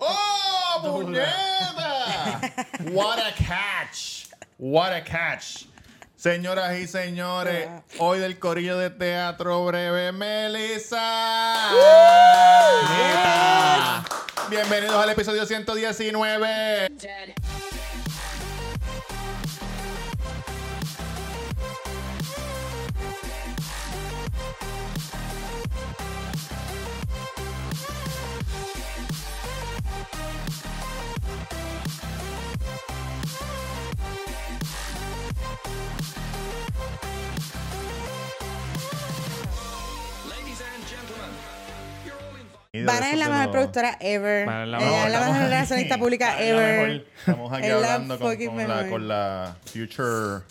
¡Oh, puñeta! What a catch. What a catch. Señoras y señores, hoy del corillo de teatro breve, Melissa. Bienvenidos al episodio 119. Vanna es la mejor productora ever. Es la mejor, la la relacionista pública la ever. Estamos aquí la hablando con, la, con la future,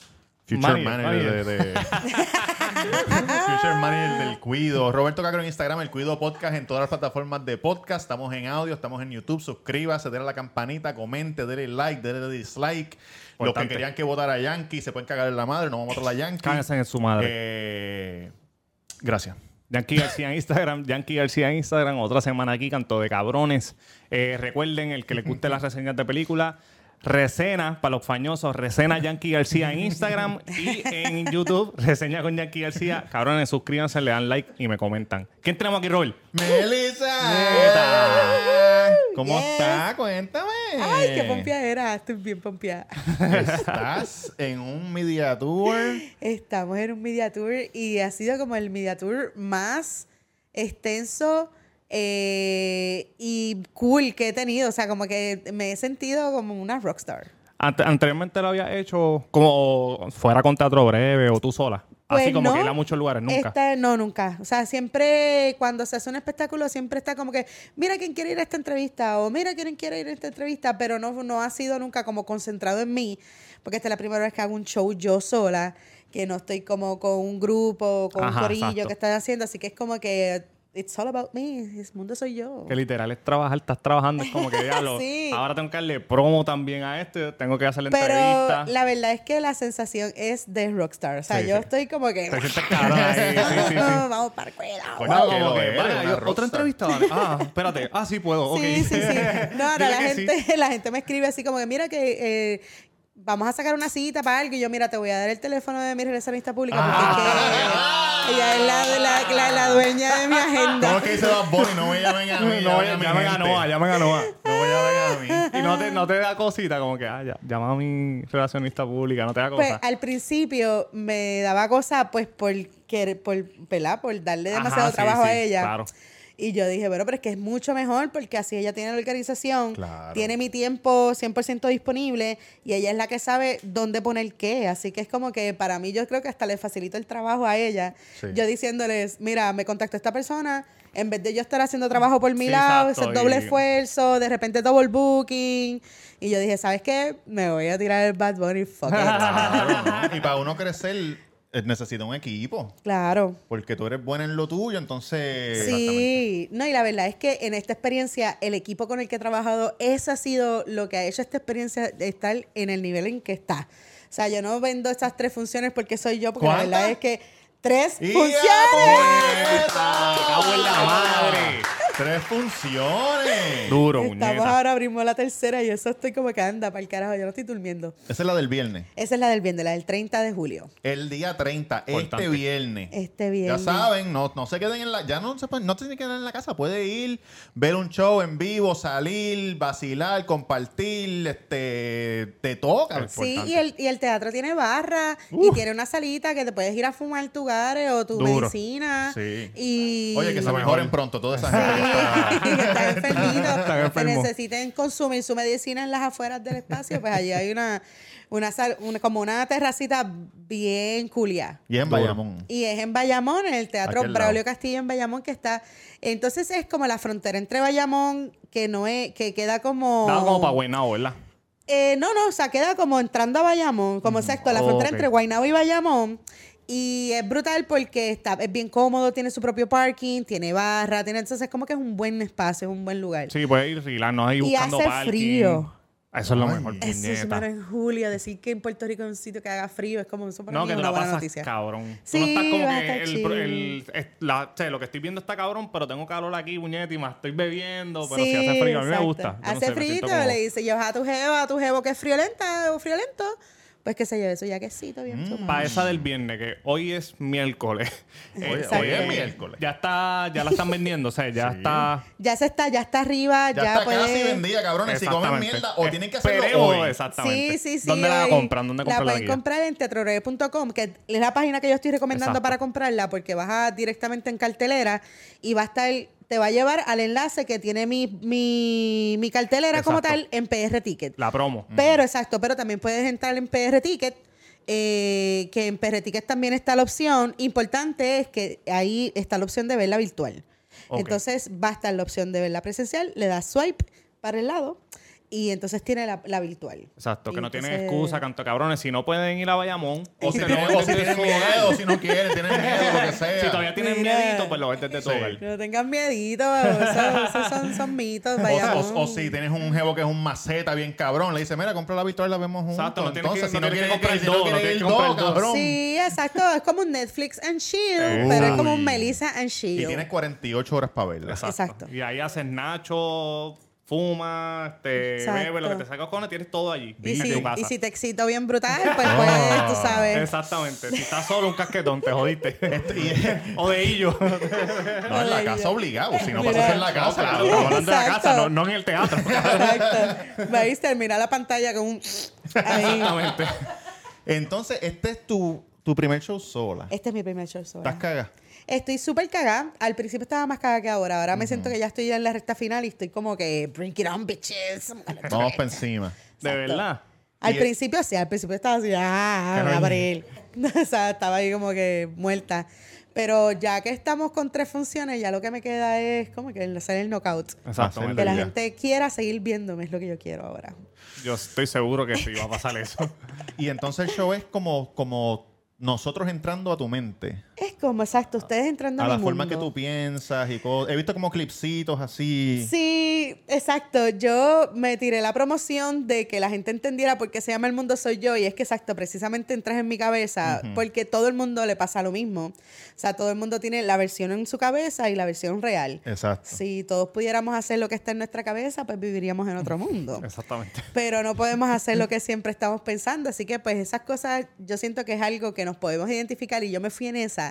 future Manager, manager, de, de- future manager del Cuido. Roberto Cacro en Instagram, el Cuido Podcast en todas las plataformas de podcast. Estamos en audio, estamos en YouTube. Suscríbase, denle a la campanita, comente, denle like, denle dislike. Los que querían que votara a Yankee se pueden cagar en la madre, no vamos a votar a Yankee. Cáguense en su madre. Eh, gracias. Yankee García en Instagram, Yankee García en Instagram, otra semana aquí, canto de cabrones. Eh, recuerden, el que les guste las reseñas de película, reseña para los fañosos, reseña Yankee García en Instagram y en YouTube, reseña con Yankee García. Cabrones, suscríbanse, le dan like y me comentan. ¿Quién tenemos aquí, Robert? Melissa. ¿Cómo Yes. está? Cuéntame. Ay, qué pompia era. Estoy bien pompeada. Estás en un media tour. Estamos en un media tour y ha sido como el media tour más extenso eh, y cool que he tenido. O sea, como que me he sentido como una rockstar. Ante- anteriormente lo había hecho como fuera con teatro breve o tú sola. Así Pues como no, que ir a muchos lugares, nunca. Esta- no, nunca. O sea, siempre cuando se hace un espectáculo, siempre está como que, mira quién quiere ir a esta entrevista o mira quién quiere ir a esta entrevista, pero no, no ha sido nunca como concentrado en mí, porque esta es la primera vez que hago un show yo sola, que no estoy como con un grupo, con Ajá, un corillo exacto. que están haciendo, así que es como que, it's all about me, el mundo soy yo. Que literal es trabajar, estás trabajando, es como que diablo. Sí. Ahora tengo que darle promo también a esto, tengo que hacerle Pero entrevista. la verdad es que la sensación es de rockstar. O sea, Sí, yo sí. estoy como que. Te sientes cabrón ahí, sí, sí, sí. Vamos para hay rockstar. otra entrevista, vale. Ah, espérate. Ah, sí puedo. Sí, sí, sí. No, ahora la gente, la gente me escribe así como que, mira que eh, vamos a sacar una cita para algo. Y yo, mira, te voy a dar el teléfono de mi relacionista pública porque Ah. es que ella es la, la, la, la dueña de mi ¿Cómo agenda. es que dice Bad Bunny? No me llamen a mí. No, llamen a llamen. Noah, llamen a Noah. No me llamen a mí. Y no te, no te da cosita, como que, ah, ya, llama a mi relacionista pública, no te da Pues cosa. al principio me daba cosa, pues, por, querer- por, ¿verdad? por darle Ajá, demasiado sí, trabajo sí, a ella. claro. Y yo dije, bueno, pero es que es mucho mejor porque así ella tiene la organización, Claro. tiene mi tiempo 100% disponible y ella es la que sabe dónde poner qué. Así que es como que para mí yo creo que hasta le facilito el trabajo a ella. Sí. Yo diciéndoles, mira, me contactó esta persona, en vez de yo estar haciendo trabajo por mi Sí, lado, exacto, ese doble y- esfuerzo, de repente double booking. Y yo dije, ¿sabes qué? Me voy a tirar el Bad Bunny, fuck it. Y para uno crecer, necesita un equipo. claro. Porque tú eres buena en lo tuyo, entonces. Sí, no, y la verdad es que en esta experiencia, el equipo con el que he trabajado, ese ha sido lo que ha hecho esta experiencia de estar en el nivel en que está. O sea, yo no vendo estas tres funciones porque soy yo, porque la verdad es que tres ¡Y a funciones. puñeta! cago en la madre! ¡Tres funciones! Duro, Estamos muñeca. ahora, abrimos la tercera y eso estoy como que anda para el carajo, yo no estoy durmiendo. Esa es la del viernes. Esa es la del viernes, la del 30 de julio. El día 30, este viernes. Este Ya viernes. saben, no, no se queden en la. Ya no se pueden- no se tienen que quedar en la casa. Puede ir, ver un show en vivo, salir, vacilar, compartir. Este. Te toca. Sí, y el, y el teatro tiene barra y tiene una salita que te puedes ir a fumar tu gare o tu Duro. medicina. Sí. Y... Oye, que se Lo mejoren mejor. pronto toda esa gente. Sí, están enfermitos. Están que necesiten consumir su medicina en las afueras del espacio, pues allí hay una, una, sal- una- como una terracita bien culia. Y en Duro. Bayamón. Y es en Bayamón, en el Teatro lado. Braulio Castillo en Bayamón, que está. Entonces es como la frontera entre Bayamón, que no es, que queda como. Daba como para Guaynabo, ¿verdad? Eh, no, no, o sea, queda como entrando a Bayamón, como exacto, la frontera ok. entre Guaynabo y Bayamón. Y es brutal porque está, es bien cómodo, tiene su propio parking, tiene barra, tiene, entonces es como que es un buen espacio, es un buen lugar. Sí, puedes ir relax, no ahí y buscando hace parking. frío. Eso es lo Ay. mejor, Eso es mero en julio. Decir que en Puerto Rico hay un sitio que haga frío es como eso para No, mí que es tú una la buena pasas noticia. cabrón. Sí, tú no estás como vas a que estar el, chill. el- es- la- o sea, lo que estoy viendo está cabrón, pero tengo calor aquí, puñeta, y más estoy bebiendo, pero si hace frío, a mí me exacto. gusta. Yo no Hace sé, me frío, como- le dice, llevas a tu jeva, a tu jevo que es friolenta o friolento, pues que se lleve su yaquecito bien Mm. Para esa del viernes, que hoy es miércoles. Hoy, es miércoles. Ya está, ya la están vendiendo, o sea, ya Sí. está. Ya se está, ya está arriba, Ya, ya, está puede... casi vendida, cabrones. Si comen Exactamente. mierda, o tienen que hacerlo Esperemos, hoy. Exactamente. Sí, sí, sí. ¿Dónde la compran? ¿Dónde La compran la pueden guía? comprar en teatroreve.com, que es la página que yo estoy recomendando Exacto. para comprarla, porque vas a directamente en cartelera y va a estar, te va a llevar al enlace que tiene mi, mi, mi cartelera como tal en PR Ticket. La promo. Pero, exacto, pero también puedes entrar en PR Ticket, eh, que en PR Ticket también está la opción. Importante es que ahí está la opción de verla virtual. Entonces va a estar la opción de verla presencial, le das swipe para el lado y entonces tiene la, la virtual. Exacto, que no tienen excusa, canto cabrones. Si no pueden ir a Bayamón, O si no o si tienen miedo, si no quieren, tienen miedo, lo que sea. Si todavía tienen Mira. miedito, pues lo ves desde tu Sí. hogar. No tengan miedito, eso- esos son, son mitos. O- vayamos. O, o si tienes un jevo que es un maceta bien cabrón, le dice, mira, compra la virtual y la vemos juntos. Exacto, no tienes que- Entonces, no si no tienes que quieres comprar si no quieres ir dos, cabrón. Sí, exacto. Es como un Netflix and chill, pero es como un Melissa and chill. Y tienes 48 horas para verla. Exacto. Y ahí haces nacho, fuma, te Exacto. bebe, lo que te saca cojones, tienes todo allí. Y en si, tu casa. y si te excito bien brutal, pues puedes, tú sabes. Exactamente. Si estás solo, un casquetón, te jodiste. Este, o de ello. no, en la casa obligado. Si no Mira. pasas en la casa, Claro, cabrón. estamos hablando de la Exacto. casa, no, no en el teatro. Exacto. Vais terminar la pantalla con un. Ahí. Exactamente. Entonces, este es tu, tu primer show sola. Este es mi primer show. sola. ¿Estás cagada? Estoy súper cagada. Al principio estaba más cagada que ahora. Ahora me siento que ya estoy ya en la recta final y estoy como que, bring it on, bitches. Vamos para encima. De Exacto. verdad. Al Y- principio sí, al principio estaba así, ah, abril. o sea, estaba ahí como que muerta. Pero ya que estamos con tres funciones, ya lo que me queda es como que hacer el knockout. Exactamente. Que la gente quiera seguir viéndome, es lo que yo quiero ahora. Yo estoy seguro que sí va a pasar eso. Y entonces el show es como, como nosotros entrando a tu mente. Es como, exacto, ustedes entrando a, A la mi forma mundo. que tú piensas y cosas. He visto como clipsitos así. Sí, exacto. Yo me tiré la promoción de que la gente entendiera por qué se llama El Mundo Soy Yo. Y es que, exacto, precisamente entras en mi cabeza porque todo el mundo le pasa lo mismo. O sea, todo el mundo tiene la versión en su cabeza y la versión real. Exacto. Si todos pudiéramos hacer lo que está en nuestra cabeza, pues viviríamos en otro mundo. Exactamente. Pero no podemos hacer lo que siempre estamos pensando. Así que, pues, esas cosas yo siento que es algo que nos podemos identificar. Y yo me fui en esa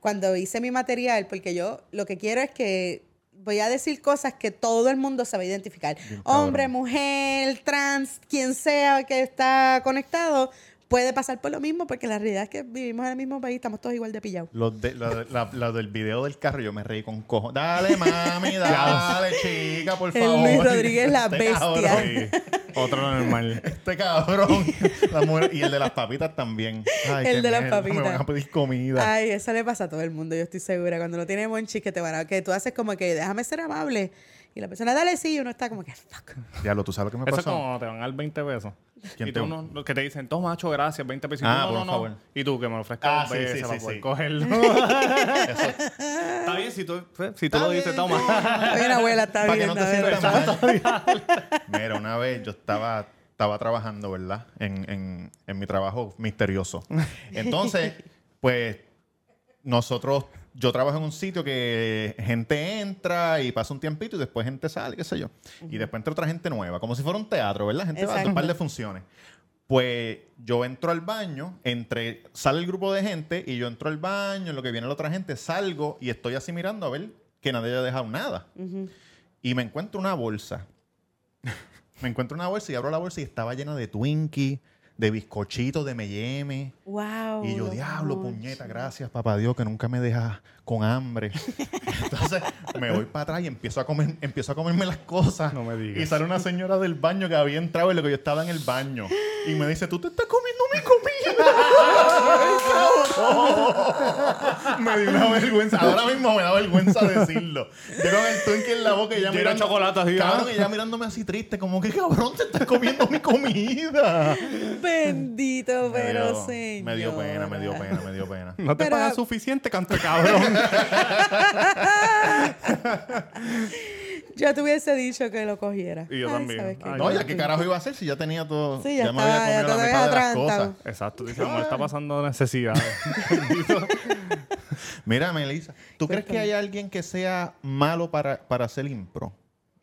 cuando hice mi material, porque yo lo que quiero es que voy a decir cosas que todo el mundo se va a identificar. Bien. Hombre, mujer, trans, quien sea que está conectado, puede pasar por lo mismo, porque la realidad es que vivimos en el mismo país, estamos todos igual de pillados. Los de, la, la- la del video del carro, yo me reí con cojo. Dale, mami, dale, chica, por El favor. Luis Rodríguez, la Este bestia. cabrón, Sí. Otro normal. Este cabrón. La mujer- y el de las papitas también. Ay, El de las papitas. Me van a pedir comida. Ay, eso le pasa a todo el mundo, yo estoy segura. Cuando no tiene monchis que te van a... Que tú haces como que déjame ser amable. Y la persona, dale sí, y uno está como que, fuck. Diablo, ¿tú sabes lo que me Eso es pasó? como te van a dar 20 pesos. ¿Quién Y te- tú no, los que te dicen, toma, macho, gracias, 20 pesos. Y tú, Ah, no, por no, no. favor. Y tú, que me lo ofrezcas Ah, dos sí, veces sí, para sí, poder sí. cogerlo. Está bien, si tú, si tú lo dices, toma. Oye, una abuela está Para que bien. no te sientas mal. Mira, una vez yo estaba, estaba trabajando, ¿verdad? En, en, en mi trabajo misterioso. Entonces, pues, nosotros, yo trabajo en un sitio que gente entra y pasa un tiempito y después gente sale, qué sé yo. Y después entra otra gente nueva, como si fuera un teatro, ¿verdad? Gente va a Exacto. un par de funciones. Pues yo entro al baño, entre, sale el grupo de gente y yo entro al baño, en lo que viene la otra gente, salgo y estoy así mirando a ver que nadie haya dejado nada. Y me encuentro una bolsa. me encuentro una bolsa y abro la bolsa y estaba llena de Twinkie, de bizcochitos, de M&M. Wow. Y yo, diablo, puñeta, gracias, papá Dios, que nunca me dejas con hambre. Entonces me voy para atrás y empiezo a, comer, empiezo a comerme las cosas. No me digas. Y sale una señora del baño que había entrado en lo que yo estaba en el baño. Y me dice, tú te estás comiendo mi comida. me dio una vergüenza. Ahora mismo me da vergüenza decirlo. Yo con el Twinkie en la boca y de mirando... chocolate así, ¿ah? Cabrón, ella mirándome así triste, como que cabrón, te estás comiendo mi comida. Bendito, pero dio- señor. Me dio pena, me dio pena, me dio pena. No te Pero- pagas suficiente, canto cabrón. Yo te hubiese dicho que lo cogiera. Y yo Ay, también. ¿sabes qué? Ay, No, ya qué carajo iba a hacer si ya tenía todo. Sí, ya me había ya comido la habías mitad de las atragantado. cosas. Exacto. Dice, amor, está pasando necesidades. Mira, Melissa, ¿tú crees que hay alguien que sea malo para, para hacer impro?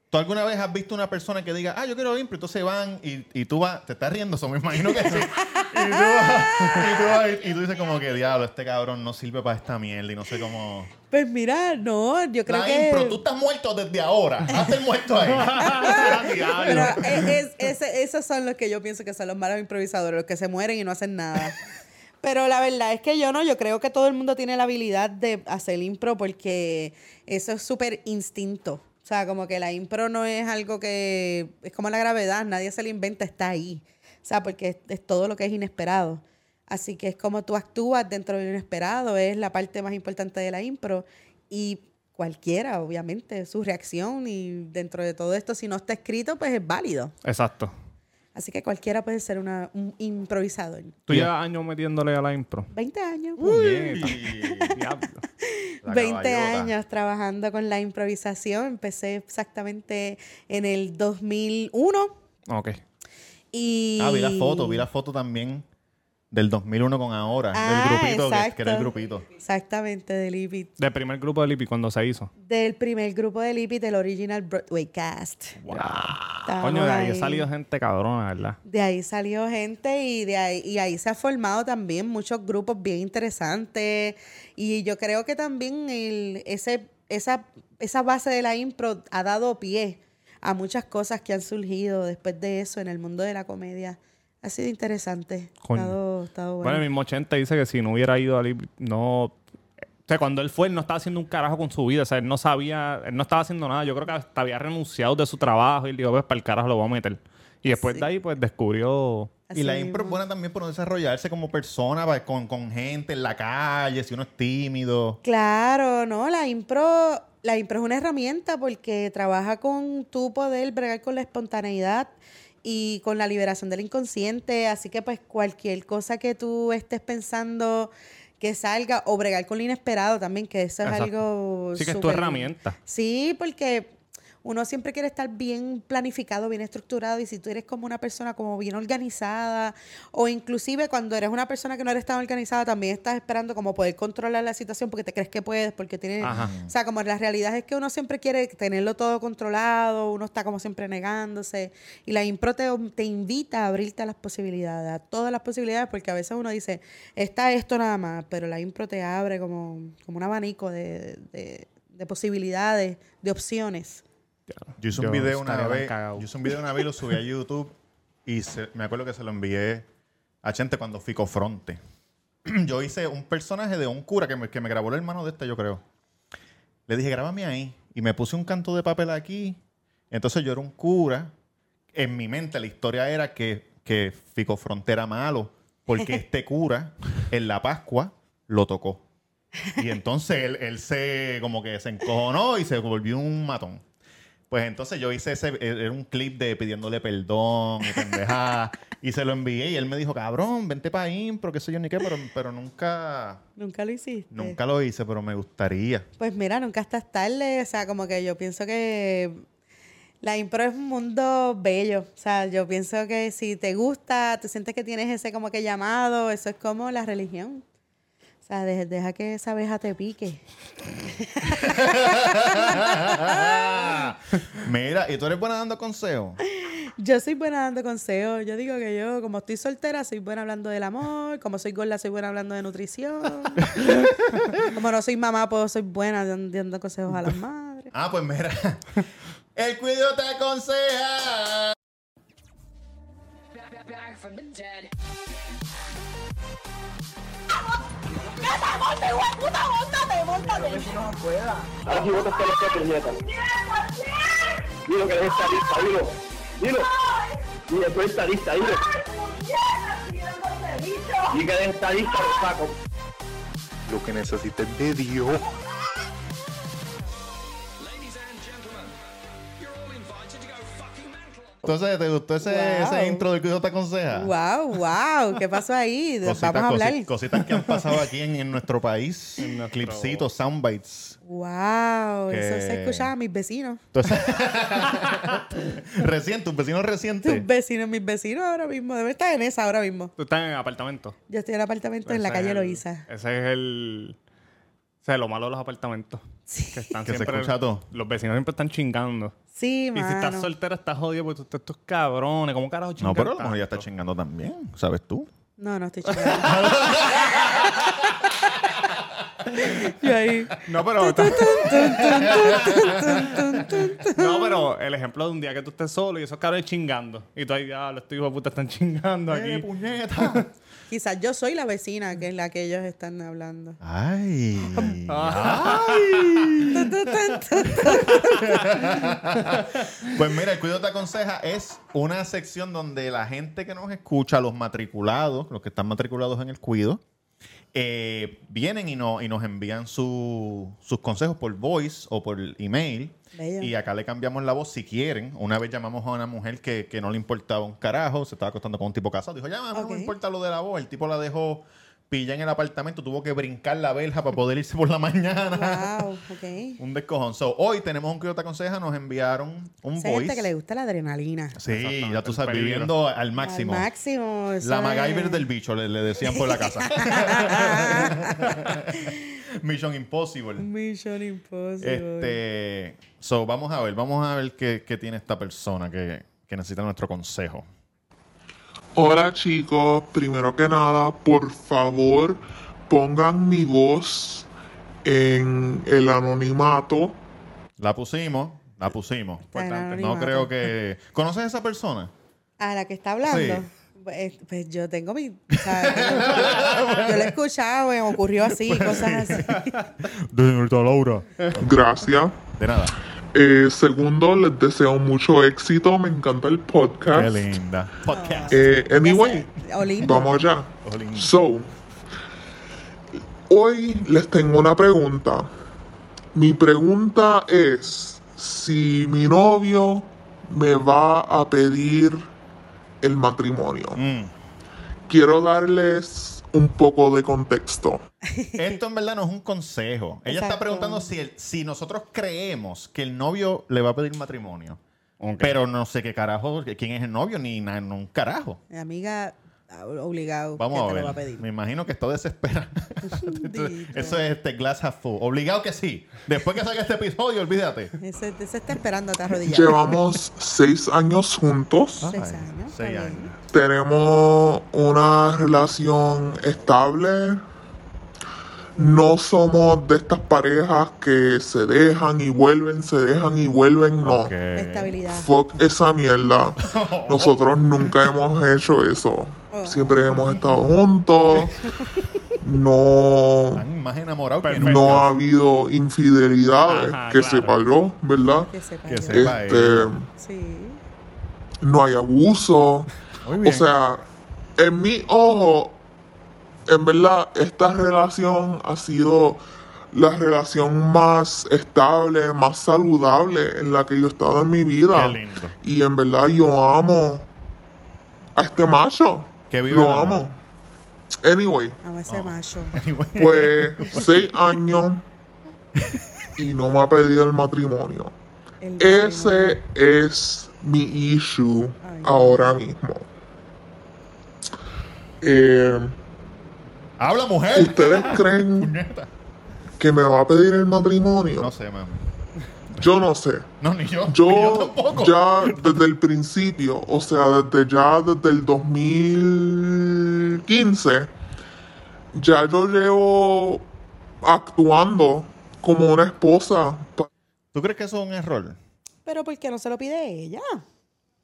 ¿Tú alguna vez has visto una persona que diga, ah, yo quiero impro, entonces van y, y tú vas, te estás riendo, eso me imagino que sí. y, tú vas, y, tú vas y- y tú dices como que, diablo, este cabrón no sirve para esta mierda y no sé cómo... Pues mira, no, yo creo La que... impro, tú estás muerto desde ahora. Hazte el muerto ahí. Pero es- es- ese- esos son los que yo pienso que son los malos improvisadores, los que se mueren y no hacen nada. Pero la verdad es que yo no, yo creo que todo el mundo tiene la habilidad de hacer impro porque eso es súper instinto. O sea, como que la impro no es algo que es como la gravedad, nadie se la inventa, está ahí. O sea, porque es, es todo lo que es inesperado. Así que es como tú actúas dentro de lo inesperado, es la parte más importante de la impro. Y cualquiera, obviamente, su reacción y dentro de todo esto, si no está escrito, pues es válido. Exacto. Así que cualquiera puede ser una, un improvisador. Tú llevas años metiéndole a la impro. 20 años. La 20 caballota. años trabajando con la improvisación. Empecé exactamente en el 2001 Ok. y... Ah, vi la foto, vi la foto también del 2001 con ahora. Ah, del grupito, que, que era el grupito. Exactamente, del IPIT. Del primer grupo de Lipi cuando se hizo. Del primer grupo del IPIT, del original Broadway Cast. Estábamos Coño, de ahí ha ahí. salido gente cabrona, ¿verdad? De ahí salió gente y de ahí, y ahí se ha formado también muchos grupos bien interesantes. Y yo creo que también el, ese, esa, esa base de la impro ha dado pie a muchas cosas que han surgido después de eso en el mundo de la comedia. Ha sido interesante. Ha Coño. estado, ha estado Bueno, bueno. el mismo 80 dice que si no hubiera ido a no... O sea, cuando él fue, él no estaba haciendo un carajo con su vida. O sea, él no sabía... Él no estaba haciendo nada. Yo creo que hasta había renunciado de su trabajo y él dijo, pues, para el carajo lo voy a meter. Y después Sí. de ahí, pues, descubrió... Así y la impro es buena también por desarrollarse como persona, con, con gente en la calle, si uno es tímido. Claro, no, la impro, la impro es una herramienta porque trabaja con tu poder bregar con la espontaneidad y con la liberación del inconsciente, así que pues cualquier cosa que tú estés pensando que salga o bregar con lo inesperado también, que eso es Exacto. algo Sí, que es tu herramienta. Sí, porque uno siempre quiere estar bien planificado, bien estructurado y si tú eres como una persona como bien organizada o inclusive cuando eres una persona que no eres tan organizada también estás esperando como poder controlar la situación porque te crees que puedes, porque tienes, Ajá. o sea, como la realidad es que uno siempre quiere tenerlo todo controlado, uno está como siempre negándose y la impro te, te invita a abrirte a las posibilidades, a todas las posibilidades porque a veces uno dice, está esto nada más, pero la impro te abre como, como un abanico de, de- de posibilidades, de opciones. Yo hice un Yo video una vez. cagado. Yo hice un video una vez y lo subí a YouTube. Y se- me acuerdo que se lo envié a gente cuando Fico Fronte. yo hice un personaje de un cura que me, que me grabó el hermano de este, yo creo. Le dije, grábame ahí. Y me puse un canto de papel aquí. Entonces yo era un cura. En mi mente la historia era que, que Fico Fronte era malo. Porque este cura, en la Pascua, lo tocó. Y entonces él, él se como que se encojonó y se volvió un matón. Pues entonces yo hice ese, era un clip de pidiéndole perdón y pendejada. y se lo envié y él me dijo, cabrón, vente para impro, qué sé yo ni qué, pero, pero nunca, Nunca lo hiciste. nunca lo hice, pero me gustaría. Pues mira, nunca estás tarde. O sea, como que yo pienso que la impro es un mundo bello. O sea, yo pienso que si te gusta, tú sientes que tienes ese como que llamado, eso es como la religión. O sea, de- deja que esa abeja te pique. Mira, ¿y tú eres buena dando consejos? Yo soy buena dando consejos. Yo digo que yo, como estoy soltera, soy buena hablando del amor. Como soy gorda, soy buena hablando de nutrición. como no soy mamá, pues soy buena dan- dando consejos a las madres. Ah, pues mira. El cuido te aconseja. back from the dead. Aquí vos te los que puñeta. Dilo que eres estadista, dilo. Dilo. Dilo, tú eres estadista, dilo. Dilo que eres estadista, lo saco. Lo que necesites de Dios. Entonces, ¿te gustó ese, Wow. ese intro del Cuido te aconseja? Wow, wow, ¿qué pasó ahí? Cositas, Vamos a hablar. cosi- cositas que han pasado aquí en, en nuestro país. En nuestro- Clipsitos, soundbites. Wow, Que- eso se escuchaba a mis vecinos. Entonces, recién, tus vecinos Tus recientes. vecinos, mis vecinos ahora mismo. Debe estar en esa ahora mismo. Tú estás en el apartamento. Yo estoy en el apartamento en la calle el- Loíza. Ese es el. O sea, lo malo de los apartamentos. Que, están Que se siempre- escucha todo. Los vecinos siempre están chingando. Sí, Y si estás mano. soltera, estás jodido porque tú estás estos cabrones. ¿Cómo carajo chingan No, pero a lo mejor ya está chingando también, ¿sabes tú? No, no estoy chingando. Y ahí. No, pero. no, pero el ejemplo de un día que tú estés solo y esos cabrones chingando. Y tú ahí, ah, los hijos de puta están chingando ¡Eh, aquí. puñeta! Quizás yo soy la vecina que es la que ellos están hablando. ¡Ay! Pues mira, el Cuido te aconseja es una sección donde la gente que nos escucha, los matriculados, los que están matriculados en el Cuido, eh, vienen y, no, y nos envían su- sus consejos por voice o por email. Bello. Y acá le cambiamos la voz si quieren. Una vez llamamos a una mujer que, que no le importaba un carajo, se estaba acostando con un tipo casado. Dijo, ya, mí no me importa lo de la voz. El tipo la dejó pilla en el apartamento, tuvo que brincar la verja para poder irse por la mañana. Wow, ok. Un descojón. So, hoy tenemos un Cuido te aconseja, nos enviaron un voice. gente que le gusta la adrenalina. Sí, ya tú sabes, viviendo al máximo. Al máximo. eso La es- MacGyver del bicho, le, le decían por la casa. Mission Impossible. Mission Impossible. Este, so, vamos a ver, vamos a ver qué, qué tiene esta persona que, que necesita nuestro consejo. Hola chicos, primero que nada, por favor pongan mi voz en el anonimato. La pusimos, la pusimos. No creo que... ¿Conoces a esa persona? A la que está hablando. Sí. Pues, pues yo tengo mi. o sea, tengo- yo lo he escuchado, me ocurrió así, cosas así. De señorita Laura. Gracias. De nada. Eh, segundo, les deseo mucho éxito. Me encanta el Qué podcast. linda. Podcast. Eh, anyway, vamos allá. So, hoy les tengo una pregunta. Mi pregunta es si mi novio me va a pedir el matrimonio. Mm. Quiero darles un poco de contexto. Esto en verdad no es un consejo. Ella está preguntando si, el- si nosotros creemos que el novio le va a pedir matrimonio. Pero no sé qué carajo, quién es el novio, ni nada, no un carajo. Mi amiga, obligado. Vamos que a te ver. lo va a pedir. Me imagino que está desesperada. Bendito. Eso es este glass half full. Obligado que sí. Después que salga este episodio, olvídate. Ese, ese está esperando a arrodillado. Llevamos seis años juntos. Seis años, Seis años. Tenemos una relación estable. No somos de estas parejas que se dejan y vuelven, se dejan y vuelven. No. Estabilidad. Fuck esa mierda. Nosotros nunca hemos hecho eso. Siempre hemos estado juntos. No, Están más enamorados que Perfecto. no ha habido infidelidades Ajá, que claro. sepa yo, ¿verdad? Que sepa Que yo. sepa Este. Sí. no hay abuso. Muy O bien. sea, en mi ojo, en verdad, esta relación ha sido la relación más estable, más saludable en la que yo he estado en mi vida. Qué lindo. Y en verdad yo amo a este macho. Que Lo amo. Anyway, A ese macho. pues seis años y no me ha pedido el matrimonio. El Ese es mi issue Ay. ahora mismo. Eh, Habla, mujer. ¿Ustedes creen que me va a pedir el matrimonio? No sé, mami. Yo no sé. No, ni yo. Yo Ni yo tampoco. ya desde el principio, o sea, desde ya desde el 2015, ya yo llevo actuando como una esposa. ¿Tú crees que eso es un error? Pero ¿por qué no se lo pide ella?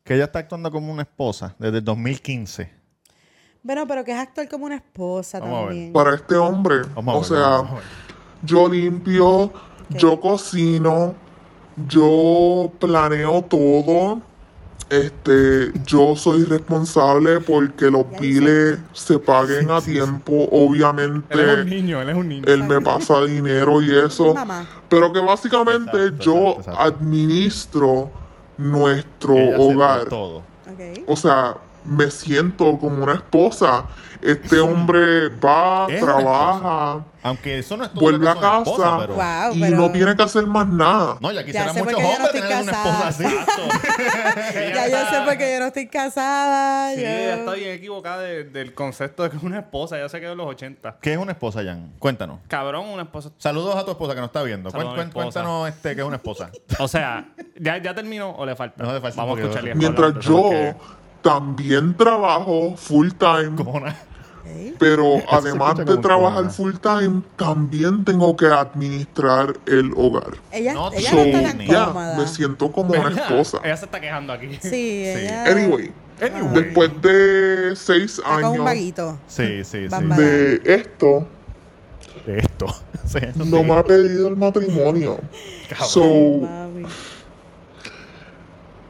Que ella está actuando como una esposa desde el 2015. Bueno, pero que es actuar como una esposa Vamos también. Para este hombre. Vamos a o ver, sea, vamos a ver. yo limpio, yo cocino, yo planeo todo. Este, yo soy responsable porque los Ya biles se paguen a tiempo. Obviamente, Él es un niño, él es un niño. él me pasa dinero y eso. Mamá. Pero que básicamente Exacto, yo exacto, exacto. administro nuestro Ella hogar. todo. Ok. O sea, me siento como una esposa. Este hombre va, Es trabaja, Aunque eso no es todo vuelve a que es una casa esposa, pero... Wow, y pero... no tiene que hacer más nada. No, ya por muchos hombres estoy tener una esposa así. Ya yo sé porque yo no estoy casada. Sí, yo- ella está bien equivocada de- del concepto de que es una esposa. Ya se quedó en los 80. ¿Qué es una esposa, Jan? Cuéntanos. Cabrón, una esposa. Saludos a tu esposa que nos está viendo. Cuéntanos este, qué es una esposa. O sea, ¿ya, ya terminó o le falta? No, le falta Vamos a escucharle. Mientras yo también trabajo full time, pero además de trabajar full time, también tengo que administrar el hogar. Ella, No ella So, no está tan ya, cómoda. me siento como una esposa. Ella se está quejando aquí. Sí, ella Anyway, Anyway. después de seis está un años vaguito. Sí, sí, sí. De esto, De esto. Sí, no sí. me ha pedido el matrimonio. So,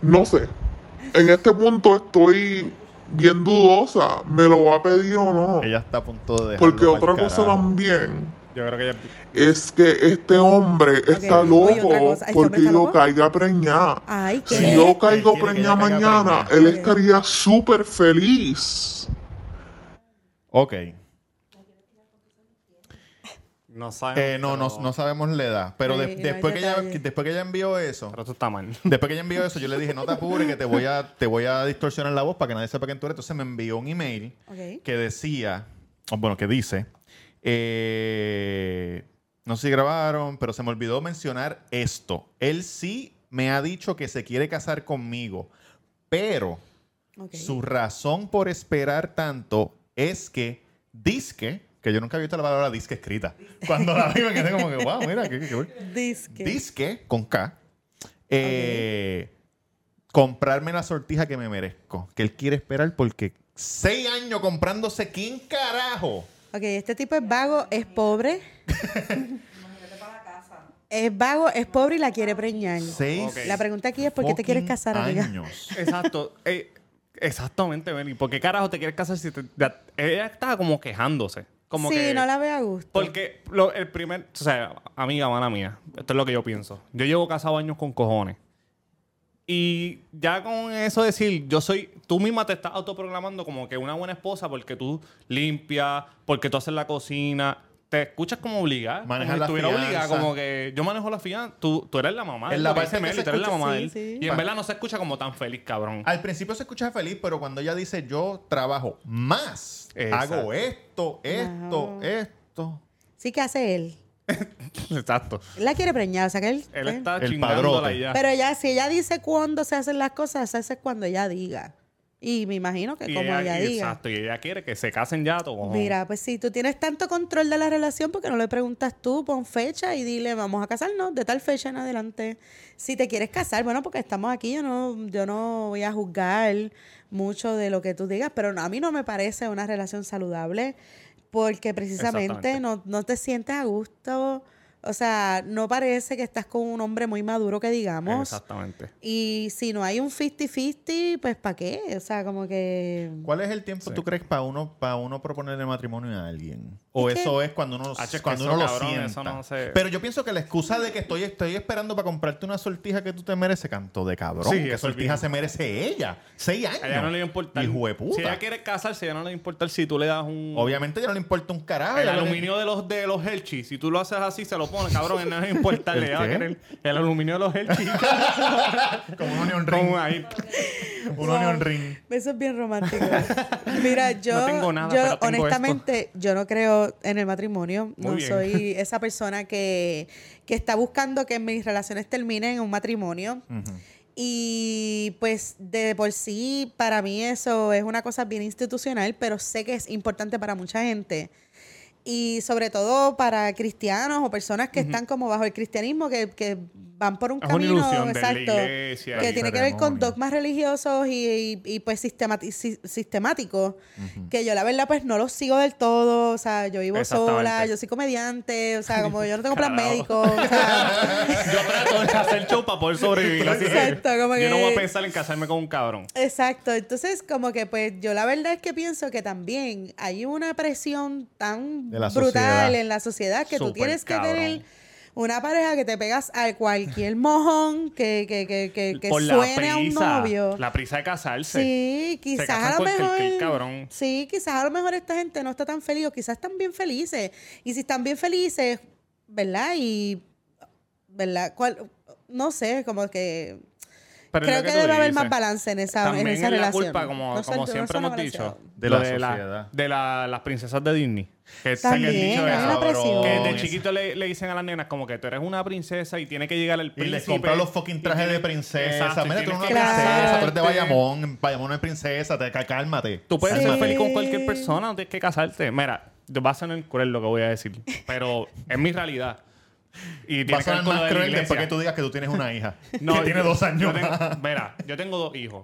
no sé. En este punto estoy bien dudosa. ¿Me lo va a pedir o no? Ella está a punto de Porque otra cosa carajo. también Yo creo que ella. es que este hombre está loco ¿este hombre porque yo caiga preñada. Ay. Si yo caigo preñada mañana, él estaría súper feliz. Ok. No sabemos. Eh, no, no, pero- no sabemos la edad. Pero de- Sí, no hay después, que ella, detalle. después que ella envió eso, Pero eso está mal. después que ella envió eso, yo le dije, no te apures, que te voy a, te voy a distorsionar la voz para que nadie sepa quién tú eres. Entonces me envió un email Ok. que decía, o bueno, que dice, eh, no sé si grabaron, pero se me olvidó mencionar esto. Él sí me ha dicho que se quiere casar conmigo, pero Ok. su razón por esperar tanto es que disque, que yo nunca había visto la palabra disque escrita. Cuando la vi me quedé como que, wow, mira, qué, qué cool". Disque. Disque, con K, eh, comprarme la sortija que me merezco. Que él quiere esperar porque seis años comprándose, ¿quién carajo? Ok, este tipo es vago, es pobre. es vago, es pobre y la quiere preñar. Seis. La pregunta aquí es ¿por qué te quieres casar, amiga? años. Exacto. Eh, exactamente, Benny. ¿Por qué carajo te quieres casar si te, de- ella estaba como quejándose? Como sí, que, no la veo a gusto. Porque lo- el primer, o sea, amiga, mala mía, esto es lo que yo pienso. Yo llevo casado años con cojones. Y ya con eso decir, yo soy, tú misma te estás autoproclamando como que una buena esposa porque tú limpias, porque tú haces la cocina. Te escuchas como obligada. Manejas como si la estuviera obligada, como que yo manejo la fianza, tú, tú eres la mamá. En la que parte que se tú eres la mamá sí, de él. sí. Y en verdad no se escucha como tan feliz, cabrón. Al principio se escucha feliz, pero cuando ella dice yo trabajo más, Exacto. hago esto, esto, esto. Sí, ¿qué hace él? Exacto. Él la quiere preñar, o sea que él... Él está El chingándola ya. Pero ya, si ella dice cuándo se hacen las cosas, se hace cuando ella diga. Y me imagino que Y como ella, y- diga. Exacto, y ella quiere que se casen ya todo. Mira, pues si tú tienes tanto control de la relación, porque no le preguntas tú, pon fecha y dile, vamos a casarnos de tal fecha en adelante. Si te quieres casar, bueno, porque estamos aquí, yo no, yo no voy a juzgar mucho de lo que tú digas, pero no- a mí no me parece una relación saludable, porque precisamente no, no te sientes a gusto. O sea, no parece que estás con un hombre muy maduro que digamos. Exactamente. Y si no hay un 50-50, pues ¿para qué? O sea, como que... ¿Cuál es el tiempo tú crees para uno, para uno proponerle matrimonio a alguien? ¿O Es que- eso es cuando uno, Ah, che, que cuando eso, uno lo cabrón, sienta? eso no sé. Pero yo pienso que la excusa de que estoy, estoy esperando para comprarte una sortija que tú te mereces, canto de cabrón. Sí, ¿Qué eso es sortija bien. se merece ella? Seis años. A ella no le va a importar. Hijo de puta. Si ella quiere casarse, a ella no le va a importar si tú le das un. Obviamente ya no le importa un carajo. El lo que- aluminio de los de los Hershey, si tú lo haces así, se lo pone, cabrón, no le va a importar. ¿El le va a qué? querer el aluminio de los Hershey. Como un onion ring. Como ahí. Un Wow. onion ring. Eso es bien romántico. Mira, yo, No tengo nada, yo pero tengo honestamente, yo no creo en el matrimonio. Muy no bien. soy esa persona que, que está buscando que mis relaciones terminen en un matrimonio. Y pues de por sí, para mí eso es una cosa bien institucional, pero sé que es importante para mucha gente. Y sobre todo para cristianos o personas que están como bajo el cristianismo, que, que van por un Es una camino de la exacto, iglesia que tiene que ver con dogmas religiosos y, y- y, pues sistemati- si- sistemáticos, que yo la verdad pues no los sigo del todo, o sea, yo vivo sola, yo soy comediante, o sea, como yo no tengo plan médico, o sea, Yo trato de hacer show para poder sobrevivir. Así que Exacto, como yo no voy que- a pensar en casarme con un cabrón. Exacto, entonces como que pues yo la verdad es que pienso que también hay una presión tan De brutal sociedad. en la sociedad que tú Súper tienes que cabrón. tener Una pareja que te pegas a cualquier mojón que, que, que, que, que Por suene a un novio. La prisa de casarse. Sí, quizás a lo por cualquier mejor. cabrón. Sí, quizás a lo mejor esta gente no está tan feliz o quizás están bien felices. Y si están bien felices, ¿verdad? Y, ¿verdad? ¿Cuál? No sé, como que. Pero creo que, tú debe haber más balance en esa, También en esa es la culpa, como, No como siempre no hemos dicho. De la de, sociedad. de la- las princesas de Disney. Que que También, el dicho hay es una presión. que de Eso. chiquito le, le dicen a las nenas como que tú eres una princesa y tiene que llegar el Y príncipe. les compra los fucking y trajes de princesa. Exacto, y Mira, tú eres una que princesa, tú eres de. Bayamón. Bayamón no es princesa, te, cá- cálmate. Tú puedes Sí. ser feliz con cualquier persona, no tienes que casarte. Mira, va a sonar cruel lo que voy a decir, pero es mi realidad. Y Va a tiene que ver sonar más de cruel después que tú digas que tú tienes una hija. No, que tiene yo- dos años yo tengo- más. mira, yo tengo dos hijos.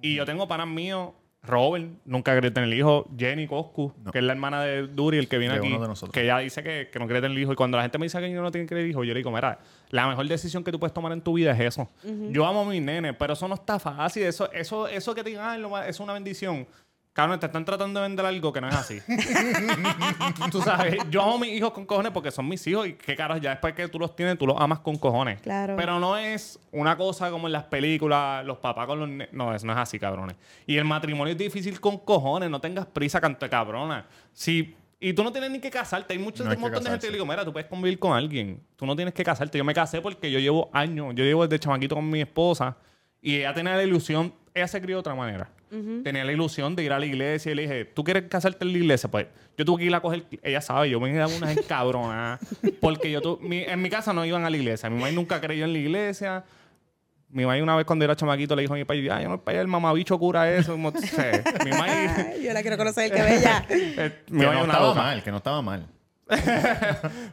Y yo tengo panas míos. Robert, nunca quería tener hijo. Jenny Coscu, que es la hermana de Duri, el que viene De aquí. uno de nosotros. Que ella dice que, que no quiere tener hijo. Y cuando la gente me dice que yo no tiene que tener hijo, yo le digo, mira, la mejor decisión que tú puedes tomar en tu vida es eso. Yo amo a mis nenes, pero eso no está fácil. Eso, eso, eso que te digan, "Ay, lo más- es una bendición. Cabrón, te están tratando de vender algo que no es así. tú sabes, yo amo a mis hijos con cojones porque son mis hijos y qué caras, ya después que tú los tienes, tú los amas con cojones. Claro. Pero no es una cosa como en las películas, los papás con los... ne- No, eso no es así, cabrones. Y el matrimonio es difícil con cojones, no tengas prisa, canto de cabrona. Si... Y tú no tienes ni que casarte. Hay muchos, No hay un montón de gente que le digo, mira, tú puedes convivir con alguien. Tú no tienes que casarte. Yo me casé porque yo llevo años. Yo llevo desde chamaquito con mi esposa. Y ella tenía la ilusión... Ella se crió de otra manera. Tenía la ilusión de ir a la iglesia y le dije, ¿tú quieres casarte en la iglesia? Pues yo tuve que ir a coger... Ella sabe, yo me daba unas encabronadas. porque yo... tu- mi- en mi casa no iban a la iglesia. Mi mamá nunca creyó en la iglesia. Mi mamá una vez cuando era chamaquito le dijo a mi país, ay, yo no allá, el mamabicho cura eso. Como, mi mamá... Ay, yo la quiero conocer, que bella. eh, mi Que mamá no estaba loca. mal, que no estaba mal.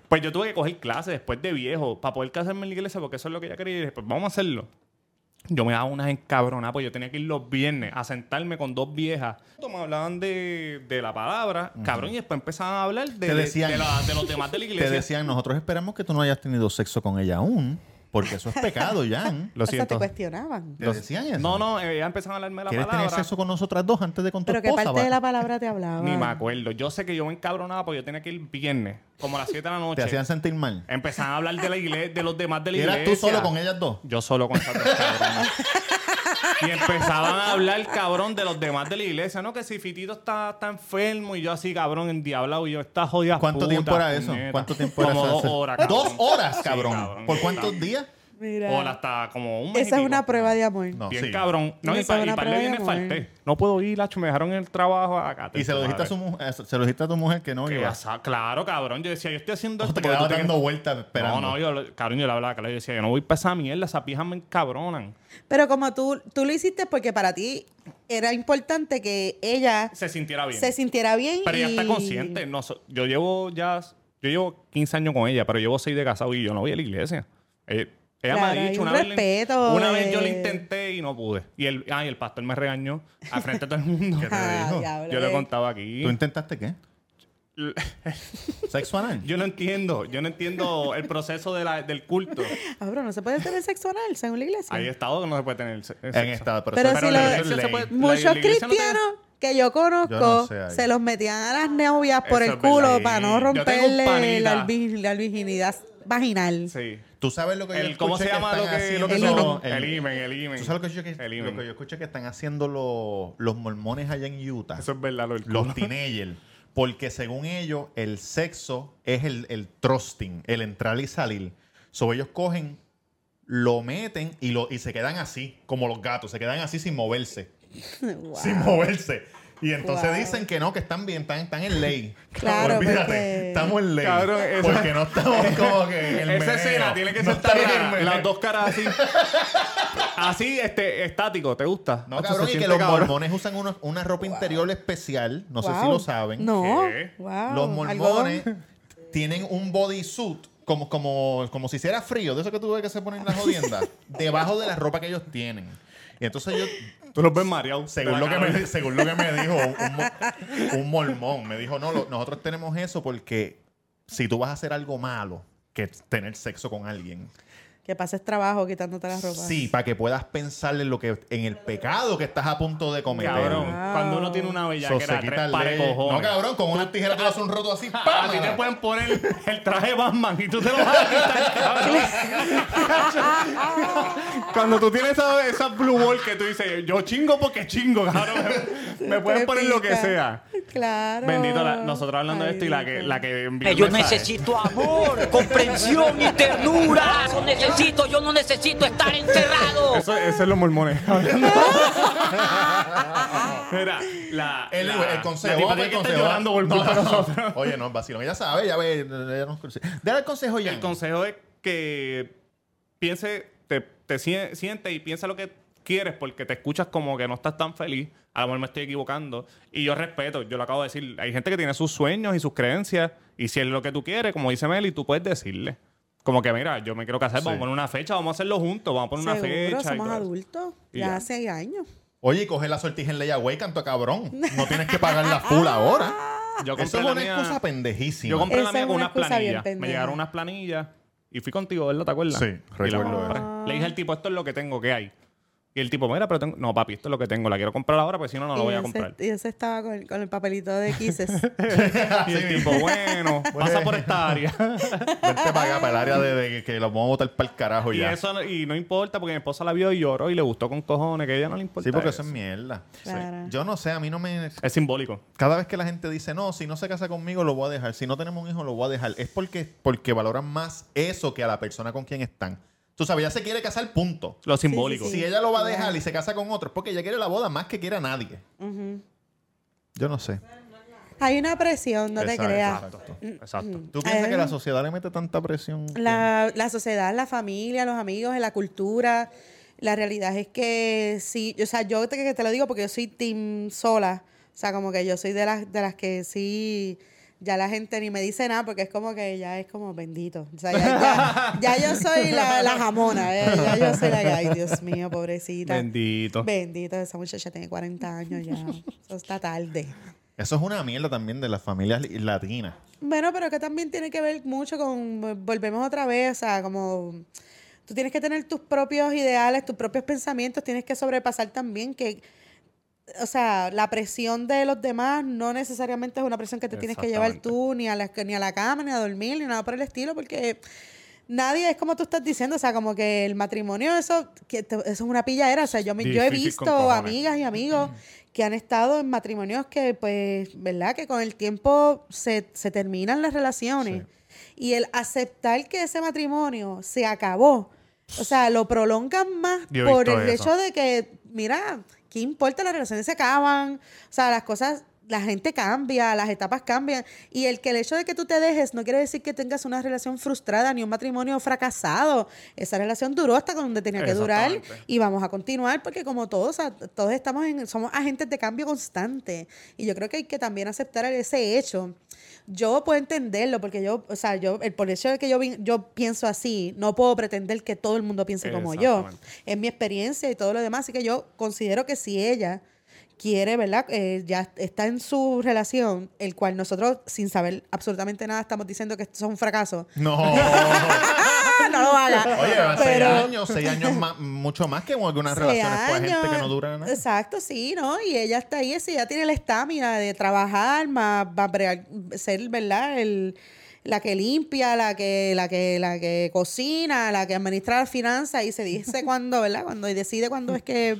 Pues yo tuve que coger clases después de viejo para poder casarme en la iglesia porque eso es lo que ella quería. Y dije, pues vamos a hacerlo. Yo me daba unas encabronadas, pues yo tenía que ir los viernes a sentarme con dos viejas. Me hablaban de, de la palabra, cabrón, y después empezaban a hablar de, Te decían- de, la- de los demás de la iglesia. Te decían, nosotros esperamos que tú no hayas tenido sexo con ella aún, porque eso es pecado, Jan. Lo o sea, te cuestionaban. ¿Te decían eso? No, no, eh, ya empezaban a hablarme de la ¿Quieres palabra. tener sexo con nosotras dos antes de con tu Pero qué esposa? parte va? de la palabra te hablaba. Ni me acuerdo. Yo sé que yo me encabronaba porque yo tenía que ir viernes, como a las 7 de la noche. Te hacían sentir mal. Empezaban a hablar de la iglesia, de los demás de la ¿Y iglesia. eras tú solo con ellas dos? Yo solo con esas dos cabronas. y empezaban a hablar, cabrón, de los demás de la iglesia. No, que si Fitito está, está enfermo y yo así, cabrón, endiablado. Y yo, esta jodida ¿Cuánto puta, tiempo era eso? puñeta. ¿Cuánto tiempo era Como eso? dos horas, cabrón. ¿Dos horas, Sí, cabrón? ¿Por cuántos días? Mira. O hasta como un mes y Esa es pico. una prueba de amor. No, Bien sí. cabrón. No, y Esa es para una y par de prueba de viernes amor. falté. No puedo ir, Lacho. Me dejaron en el trabajo acá. Y se lo dijiste a, su mujer, eh, se lo dijiste a tu mujer que no Que iba. asa- Claro, cabrón. Yo decía, yo estoy haciendo O esto te porque quedabas tú te- dando vueltas esperando. No, no, yo, cabrón, yo le hablaba, claro, yo decía, yo no voy para esa mierda, esas viejas me encabronan. Pero como tú, tú lo hiciste porque para ti era importante que ella Se sintiera bien. se sintiera bien. pero ella y- está consciente. No, so- yo llevo ya, yo llevo 15 años con ella, pero llevo 6 de casado y yo no voy a la iglesia. Eh, ella Claro, me ha dicho un una vez, respeto, una vez yo eh. intenté y no pude. Y el, ay, el pastor me regañó al frente de todo el mundo. ¿Qué te Ah, dijo? Yo le eh. contaba aquí. ¿Tú intentaste qué? ¿Sexo anal? Yo no entiendo, yo no entiendo el proceso de la- del culto. Ah, pero no se puede tener sexo anal según la iglesia. Hay estados que no se puede tener se- En sexo. esta, pero, Pero si lo- La iglesia se puede- Muchos la iglesia no te- cristianos que yo conozco Yo no sé ahí. se los metían a las novias por Eso el culo para no romperle la, la virginidad vaginal. Sí. ¿Tú sabes lo que yo El, ¿Cómo se llama que lo que, lo que El son? imen. El imen, el imen. ¿Tú sabes lo que yo, que, El lo que yo escuché que están haciendo los, los mormones allá en Utah? Eso es verdad, lo del los teenagers. Porque según ellos, el sexo es el, el trusting, el entrar y salir. So, ellos cogen, lo meten y, lo, y se quedan así, como los gatos, se quedan así sin moverse. Wow. Sin moverse. Y entonces Wow. dicen que no, que están bien, están, están en ley. Claro, Olvídate, porque- estamos en ley. Cabrón, esa- porque no estamos como que en el Esa escena tiene que No ser meneo. Las dos caras así. así, este, estático. ¿Te gusta? No, cabrón, se y que siente los cabrón. mormones usan unos- una ropa interior especial. No sé si lo saben. No. Los mormones Algodón. tienen un bodysuit como, como, como si hiciera frío, de eso que tú ves que se ponen en las jodiendas, debajo de la ropa que ellos tienen. Y entonces yo, Tú los ves mareados. según lo que me, según lo que me dijo un, mo- un mormón, me dijo, no, lo- nosotros tenemos eso porque si tú vas a hacer algo malo, que tener sexo con alguien, Que pases trabajo quitándote la ropa. Sí, para que puedas pensar en lo que en el pecado que estás a punto de cometer. Cabrón, Wow. cuando uno tiene una bellaquera se de quita tres el pares cojones. No, cabrón, con una tijera le haces un roto así. A ¡pam! ti te pueden poner el traje Batman y tú te lo vas a quitar, cabrón. Cuando tú tienes esa, esa blue ball que tú dices, yo chingo porque chingo, cabrón. Me pueden Te poner lo que sea. Claro. Bendito, la- nosotros hablando de esto y la que, la que envió Yo mensaje. necesito amor, comprensión y ternura. Eso necesito, yo no necesito estar encerrado. Eso, eso es los mormones. Mira, la, El, la- el consejo. la tipa vamos tiene que por el estar consejo. llorando por No, culpa de no. nosotros. Oye, no. Ella sabe, ya ve. ella nos. Dale el consejo ya. El consejo es que piense, te, te sie- siente y piensa lo que quieres porque te escuchas como que no estás tan feliz. A lo mejor me estoy equivocando. Y yo respeto, yo lo acabo de decir. Hay gente que tiene sus sueños y sus creencias. Y si es lo que tú quieres, como dice Meli, tú puedes decirle. Como que, mira, yo me quiero casar, vamos a poner una fecha, vamos a hacerlo juntos, vamos a poner una Seguro, fecha. y somos todo eso. adultos. Y Ya ya. hace años. Oye, y coge la sortija en layaway, canto cabrón. No tienes que pagar la full ahora. Yo Eso compré es la una mía- excusa pendejísima. Yo compré la Esa mía es con una unas excusa bien planillas. Me pendeja. llegaron unas planillas y fui contigo, ¿verdad? ¿Te acuerdas? Sí, Y la recuerdo compré. Le dije al tipo, esto es lo que tengo, ¿qué hay? Y el tipo, mira, pero tengo... No, papi, esto es lo que tengo. La quiero comprar ahora, porque si no, no la y voy a comprar. Y ese estaba con, con el papelito de Kisses. Y el tipo, bueno, pasa por esta área. Vente para acá, para el área de, de que los vamos a botar para el carajo y ya. eso no- y no importa, porque mi esposa la vio y lloró y le gustó con cojones, que a ella no le importa. Sí, porque eso es mierda. Claro. Yo no sé, a mí no me... Es simbólico. Cada vez que la gente dice, no, si no se casa conmigo, lo voy a dejar. Si no tenemos un hijo, lo voy a dejar. Es porque, porque valoran más eso que a la persona con quien están. Tú sabes, ella se quiere casar, punto. Lo simbólico. sí. Si ella lo va a dejar y se casa con otro, es porque ella quiere la boda más que quiere a nadie. Yo no sé. Hay una presión, no te creas. Exacto. Exacto. ¿Tú piensas Eh. que la sociedad le mete tanta presión? La, la sociedad, la familia, los amigos, la cultura. La realidad es que sí, o sea, yo te, que te lo digo porque yo soy team sola. O sea, como que yo soy de las, de las que sí, ya la gente ni me dice nada porque es como que ya es como bendito. O sea, ya, ya- ya yo soy la, la jamona, ¿eh? ya yo soy la que, ay, Dios mío, pobrecita. Bendito. Bendito, esa muchacha tiene 40 años ya. Eso está tarde. Eso es una mierda también de las familias li- latinas. Bueno, pero que también tiene que ver mucho con, volvemos otra vez, o sea, como tú tienes que tener tus propios ideales, tus propios pensamientos, tienes que sobrepasar también que, o sea, la presión de los demás no necesariamente es una presión que te tienes que llevar tú ni a, la, ni a la cama, ni a dormir, ni nada por el estilo, porque nadie es como tú estás diciendo, o sea, como que el matrimonio, eso, que te- eso es una pilladera, o sea, yo, yo he visto amigas y amigos que han estado en matrimonios que, pues, ¿verdad? Que con el tiempo se, se terminan las relaciones. Y el aceptar que ese matrimonio se acabó, o sea, lo prolongan más Yo por el eso. hecho de que, mira, ¿qué importa? Las relaciones se acaban, o sea, las cosas, la gente cambia, las etapas cambian. Y el que el hecho de que tú te dejes no quiere decir que tengas una relación frustrada ni un matrimonio fracasado. Esa relación duró hasta donde tenía que durar y vamos a continuar porque como todos, todos estamos en, somos agentes de cambio constante. Y yo creo que hay que también aceptar ese hecho. Yo puedo entenderlo porque yo, o sea, yo, el, por el hecho de que yo, yo pienso así, no puedo pretender que todo el mundo piense como yo. Es mi experiencia y todo lo demás. Así que yo considero que si ella quiere, ¿verdad? Eh, ya está en su relación, el cual nosotros, sin saber absolutamente nada, estamos diciendo que esto es un fracaso. No. ¡Ah, no lo haga! Oye, Pero- seis años, seis años más, mucho más que algunas Seis relaciones pues gente que no dura nada. Exacto, sí, ¿no? Y ella está ahí, si ella tiene la estamina de trabajar, más va a ser, ¿verdad? El, la que limpia, la que, la que, la que cocina, la que administra las finanzas y se dice cuando, ¿verdad? Cuando y decide cuándo es que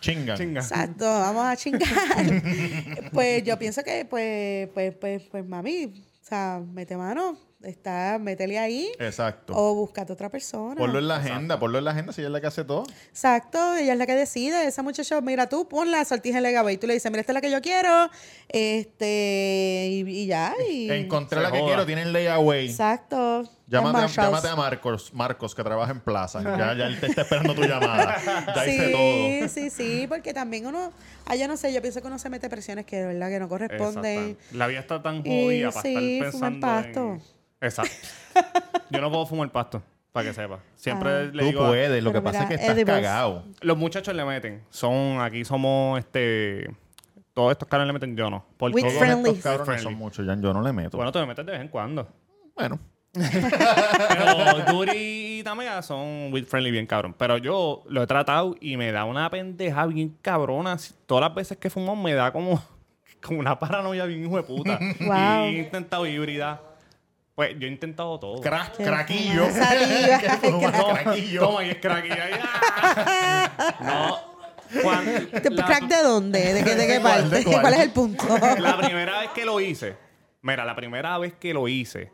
Chinga. Chinga. Exacto, vamos a chingar. pues yo pienso que, pues, pues, pues, pues, mami, o sea, mete mano, está, métele ahí. Exacto. O búscate otra persona. Ponlo en la agenda, ponlo en la agenda si ella es la que hace todo. Exacto, ella es la que decide. Esa muchacha, mira tú, pon la sortija en la y tú le dices, mira, esta es la que yo quiero. Este, y, y ya. Y, Encontré Se la que quiero, tienen layaway. Exacto. Llámate, a- llámate a Marcos, Marcos, que trabaja en plaza. Ya, ya él te está esperando tu llamada. Ya hice Sí, todo. sí, sí, porque también uno, ah, yo no sé, yo pienso que uno se mete presiones que de verdad que no corresponden. Exacto. La vida está tan Y jodida para sí, estar pensando pasto. en... Exacto. Yo no puedo fumar pasto, para que sepa. Siempre Ah. le Tú digo... a- puedes, lo que Pero pasa es que estás edibles. cagado. Los muchachos le meten. Son... Aquí somos, este... Todos estos caras le meten, yo no. Porque With Todos friendly. estos cabrones Friendly. son muchos, ya yo no le meto. Bueno, Bueno, tú le metes de vez en cuando. Pero Duri y Tamega son with friendly bien cabrón. Pero yo lo he tratado y me da una pendeja bien cabrona. Todas las veces que fumo me da como, como una paranoia bien hijo de puta. Wow. Y he intentado híbrida. Pues yo he intentado todo. Cra- Qué craquillo. craquillo. Toma, y es crack. ahí, ¡ah! no. Cuando- ¿Te- la- ¿Crack de dónde? ¿De qué, de qué ¿Cuál? parte? ¿De cuál? ¿Cuál es el punto? La primera vez que lo hice, mira, la primera vez que lo hice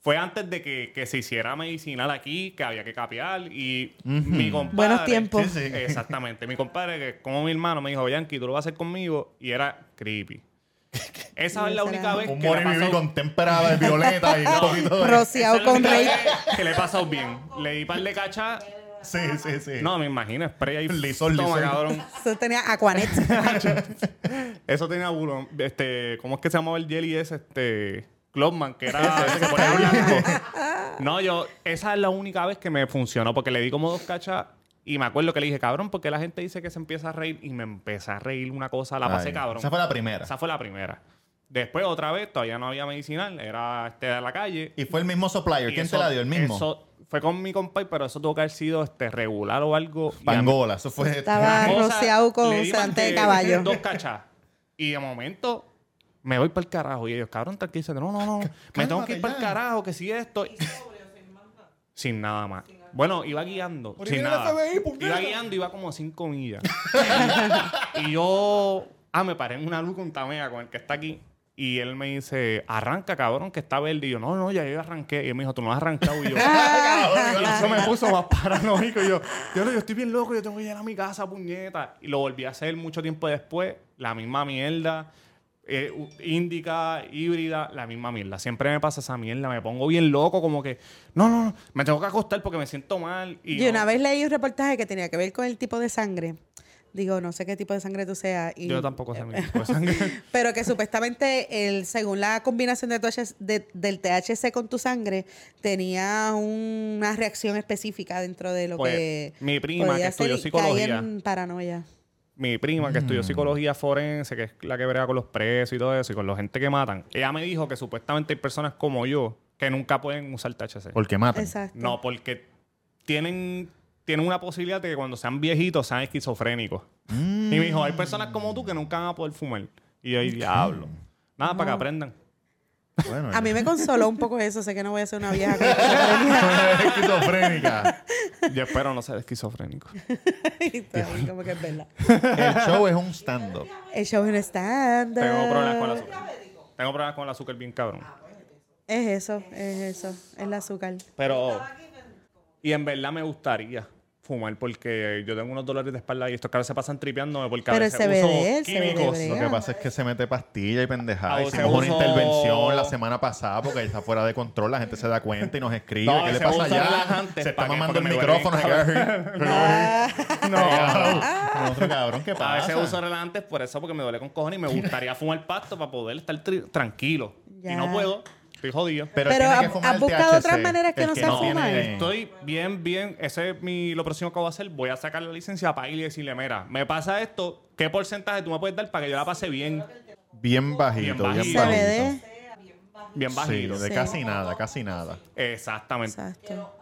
fue antes de que, que se hiciera medicinal aquí, que había que capear y mi compadre... Buenos tiempos. Sí, sí. Exactamente. Mi compadre, que como mi hermano, me dijo, Yankee, tú lo vas a hacer conmigo y era creepy. Esa es la única vez Un que le Mori con témpera de violeta y un poquito de... Rociado con rey. que le he pasado bien. Le di par de cacha. Sí, sí, sí. No, me imagino, spray ahí. Lisol, Toma, lisol. cabrón. Eso tenía Aquanet. Eso tenía bulón. Este, ¿cómo es que se llamaba el jelly ese? Este. Clubman, que era ese que ponía blanco. No, yo, esa es la única vez que me funcionó, porque le di como dos cachas y me acuerdo que le dije, cabrón, porque la gente dice que se empieza a reír y me empecé a reír una cosa, la pasé Ay, cabrón. Esa fue la primera. Esa fue la primera. Después, otra vez, todavía no había medicinal, era este de la calle. Y fue el mismo supplier. Y ¿Quién eso- te la dio? ¿El mismo? eso fue con mi compadre, pero eso tuvo que haber sido este, regular o algo. Pangola. Eso fue... Estaba rociado con sedante de caballo. Dos cachas. Y de momento me voy para el carajo. Y ellos, cabrón, tranquilo. No, no, no. Me tengo que ir para el carajo, que si esto. Sin nada más. Bueno, iba guiando. Por Sin ir nada. FBI, puñeta. Iba guiando, iba como a cinco millas. y yo. Ah, me paré en una luz con Tamea, con el que está aquí. Y él me dice, arranca, cabrón, que está verde. Y yo, no, no, ya yo arranqué. Y él me dijo, tú no has arrancado. Y yo, y eso me puso más paranoico. Y yo, yo, yo estoy bien loco, yo tengo que llegar a mi casa, puñeta. Y lo volví a hacer mucho tiempo después. La misma mierda. Eh, índica, híbrida, la misma mierda. Siempre me pasa esa mierda. Me pongo bien loco, como que, no, no, no, me tengo que acostar porque me siento mal. Y Yo no- una vez leí un reportaje que tenía que ver con el tipo de sangre. Digo, no sé qué tipo de sangre tú seas. y- Yo tampoco sé mi tipo de sangre. Pero que supuestamente, el, según la combinación de THC de- del THC con tu sangre, tenía una reacción específica dentro de lo Pues, que. mi prima, que estudió psicología. en paranoia. Mi prima que estudió psicología forense, que es la que brega con los presos y todo eso, y con la gente que matan, ella me dijo que supuestamente hay personas como yo que nunca pueden usar THC. Porque matan. Exacto. No, porque tienen, tienen una posibilidad de que cuando sean viejitos sean esquizofrénicos. Y me dijo, hay personas como tú que nunca van a poder fumar. Y yo, "Ay, diablo. Nada, para que aprendan. Bueno, A mí me consoló un poco eso. Sé que no voy a ser una vieja con esquizofrenia. esquizofrénica. Yo espero no ser esquizofrénico. Y todo como que es verdad. El show es un stand-up. El show es un stand Tengo problemas con el azúcar. Tengo problemas con el azúcar bien cabrón. Es eso, es eso. Es el azúcar. Pero. Y en verdad me gustaría fumar porque yo tengo unos dolores de espalda y estos caras se pasan tripeándome porque a Pero veces el CBD, uso químicos. CBD Lo que pasa es que se mete pastilla y pendejada. Hicimos se una uso- intervención la semana pasada porque está fuera de control. La gente se da cuenta y nos escribe. No, ¿Qué le se pasa usa allá? Se está mamando el micrófono. no. Otro cabrón, ¿qué A pasa? veces uso relajantes por eso porque me duele con cojones y me gustaría fumar pasto para poder estar tranquilo. Ya. Y no puedo. Estoy jodido. Pero, Pero tiene que ¿has- fumar has el buscado THC, otras maneras que el no sea tiene- fumar? Estoy bien, bien. Ese es mi, lo próximo que voy a hacer. Voy a sacar la licencia para ir y decirle, mira, me pasa esto. ¿Qué porcentaje tú me puedes dar para que yo la pase bien? Bien bajito, Bien bien bajito. bajito. CBD. Bien Sí, bajito. de Sí. casi nada, casi nada. Exactamente. Exacto.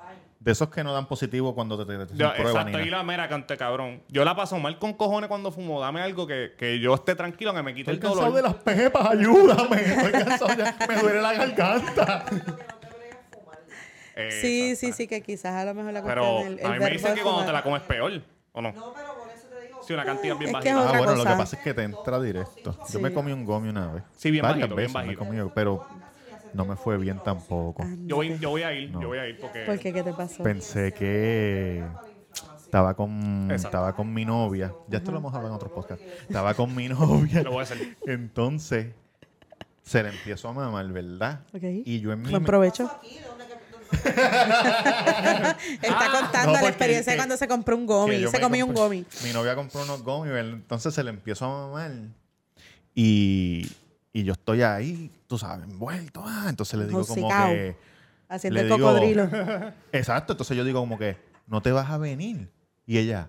De esos que no dan positivo cuando te, te, te Yo, prueban exacto, y la mera cante cabrón. Yo la paso mal con cojones cuando fumo. Dame algo que, que yo esté tranquilo, que me quite Estoy el cansado dolor. de las pepas, ayúdame. Estoy cansado ya, me duele la garganta. Eh, Sí, sí, sí, que quizás a lo mejor la Pero del el a mí me dicen que cuando te la comes peor, ¿o no? No, pero por eso te digo. Sí, una cantidad bien Es que es bajita. Ah, bueno, lo que pasa es que te entra directo. Yo me comí un gomi una vez. Sí, bien Varias bajito, bien veces me bajito. comí, pero no me fue bien tampoco. Yo voy, yo voy a ir, No. yo voy a ir porque... ¿Por qué? ¿Qué te pasó? Pensé que estaba con, Exacto. estaba con mi novia. Ya esto lo hemos hablado en otros podcasts. Estaba con mi novia. Lo voy a hacer. Entonces, se le empezó a mamar, ¿verdad? Ok. Y yo en mi... Buen provecho. Está contando no, la experiencia que- cuando se compró un gomi. Se comió un gomi. Mi novia compró unos gomis, ¿verdad? entonces se le empezó a mamar. Y, y yo estoy ahí, tú sabes, envuelto. Ah, entonces le digo como que... Haciendo el cocodrilo. Exacto, entonces yo digo como que, no te vas a venir. Y ella,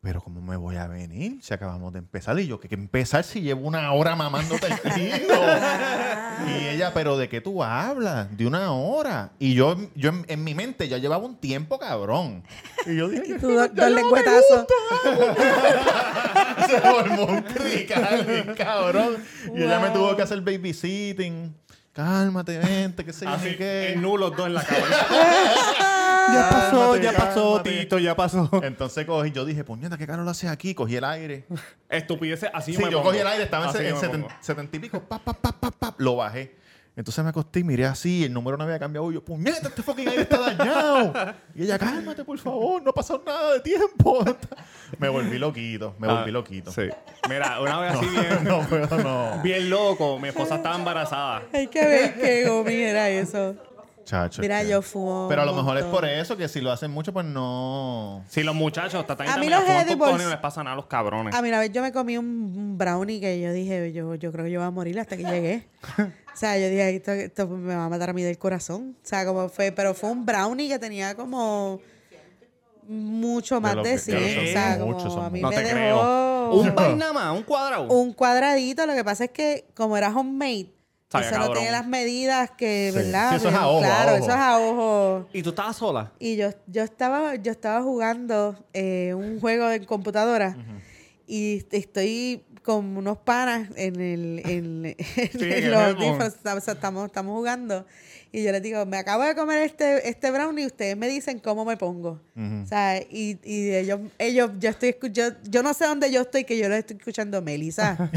pero ¿cómo me voy a venir si acabamos de empezar? Y yo, ¿qué, qué empezar si llevo una hora mamándote el pito? Y ella, ¿pero de qué tú hablas? De una hora. Y yo, yo en, en mi mente ya llevaba un tiempo, cabrón. Y yo dije, Tú dos, lengüetazos. se formó un crical, cabrón. Y ella me tuvo que hacer babysitting. Cálmate, vente, qué sé yo, qué. en nulos dos en la cabeza. ya pasó, Cálmate, ya pasó, cálmate. Tito, ya pasó. Entonces cogí, yo dije, puñeta, ¿qué caro lo hace aquí? Cogí el aire. Estupideces, así Sí, me yo pongo. cogí el aire, estaba en, Así seten- setenta y pico, pa, pa, pa, pa, pa, lo bajé. Entonces me acosté y miré así, el número no había cambiado. Y yo, puñeta, este fucking aire está dañado. Y ella, cálmate, por favor, no ha pasado nada de tiempo. me volví loquito, me volví Ah, loquito. Sí. Mira, una vez así bien, no no. bien loco, mi esposa estaba embarazada. Hay que ver qué gomi era eso. Chacho. Mira, yo fumo. Pero a lo mejor es por eso que si lo hacen mucho, pues no. Si los muchachos, Tatán y A mí los no les pasa nada a los cabrones. A mí una vez yo me comí un, brownie que yo dije, yo, yo creo que yo voy a morir hasta que llegué. o sea, yo dije, esto, esto me va a matar a mí del corazón. O sea, como fue, pero fue un brownie que tenía como mucho más de que- 100. claro, son o sea, como a mí no me te dejó creo. Un vaina más, un cuadrado. un cuadradito. Lo que pasa es que como era homemade, Sabía eso no tiene las medidas que, Sí. ¿verdad? Sí, eso es a ojo, a Claro, ojo. eso es a ojo. ¿Y tú estabas sola? Y yo, yo estaba, yo estaba jugando eh, un juego en computadora y estoy con unos panas en el, en, en en el los mismo. audífonos, estamos, estamos, estamos jugando. Y yo les digo, me acabo de comer este, este brownie y ustedes me dicen cómo me pongo. O sea, y, y ellos, ellos, yo estoy yo, yo no sé dónde yo estoy, que yo les estoy escuchando, Melissa.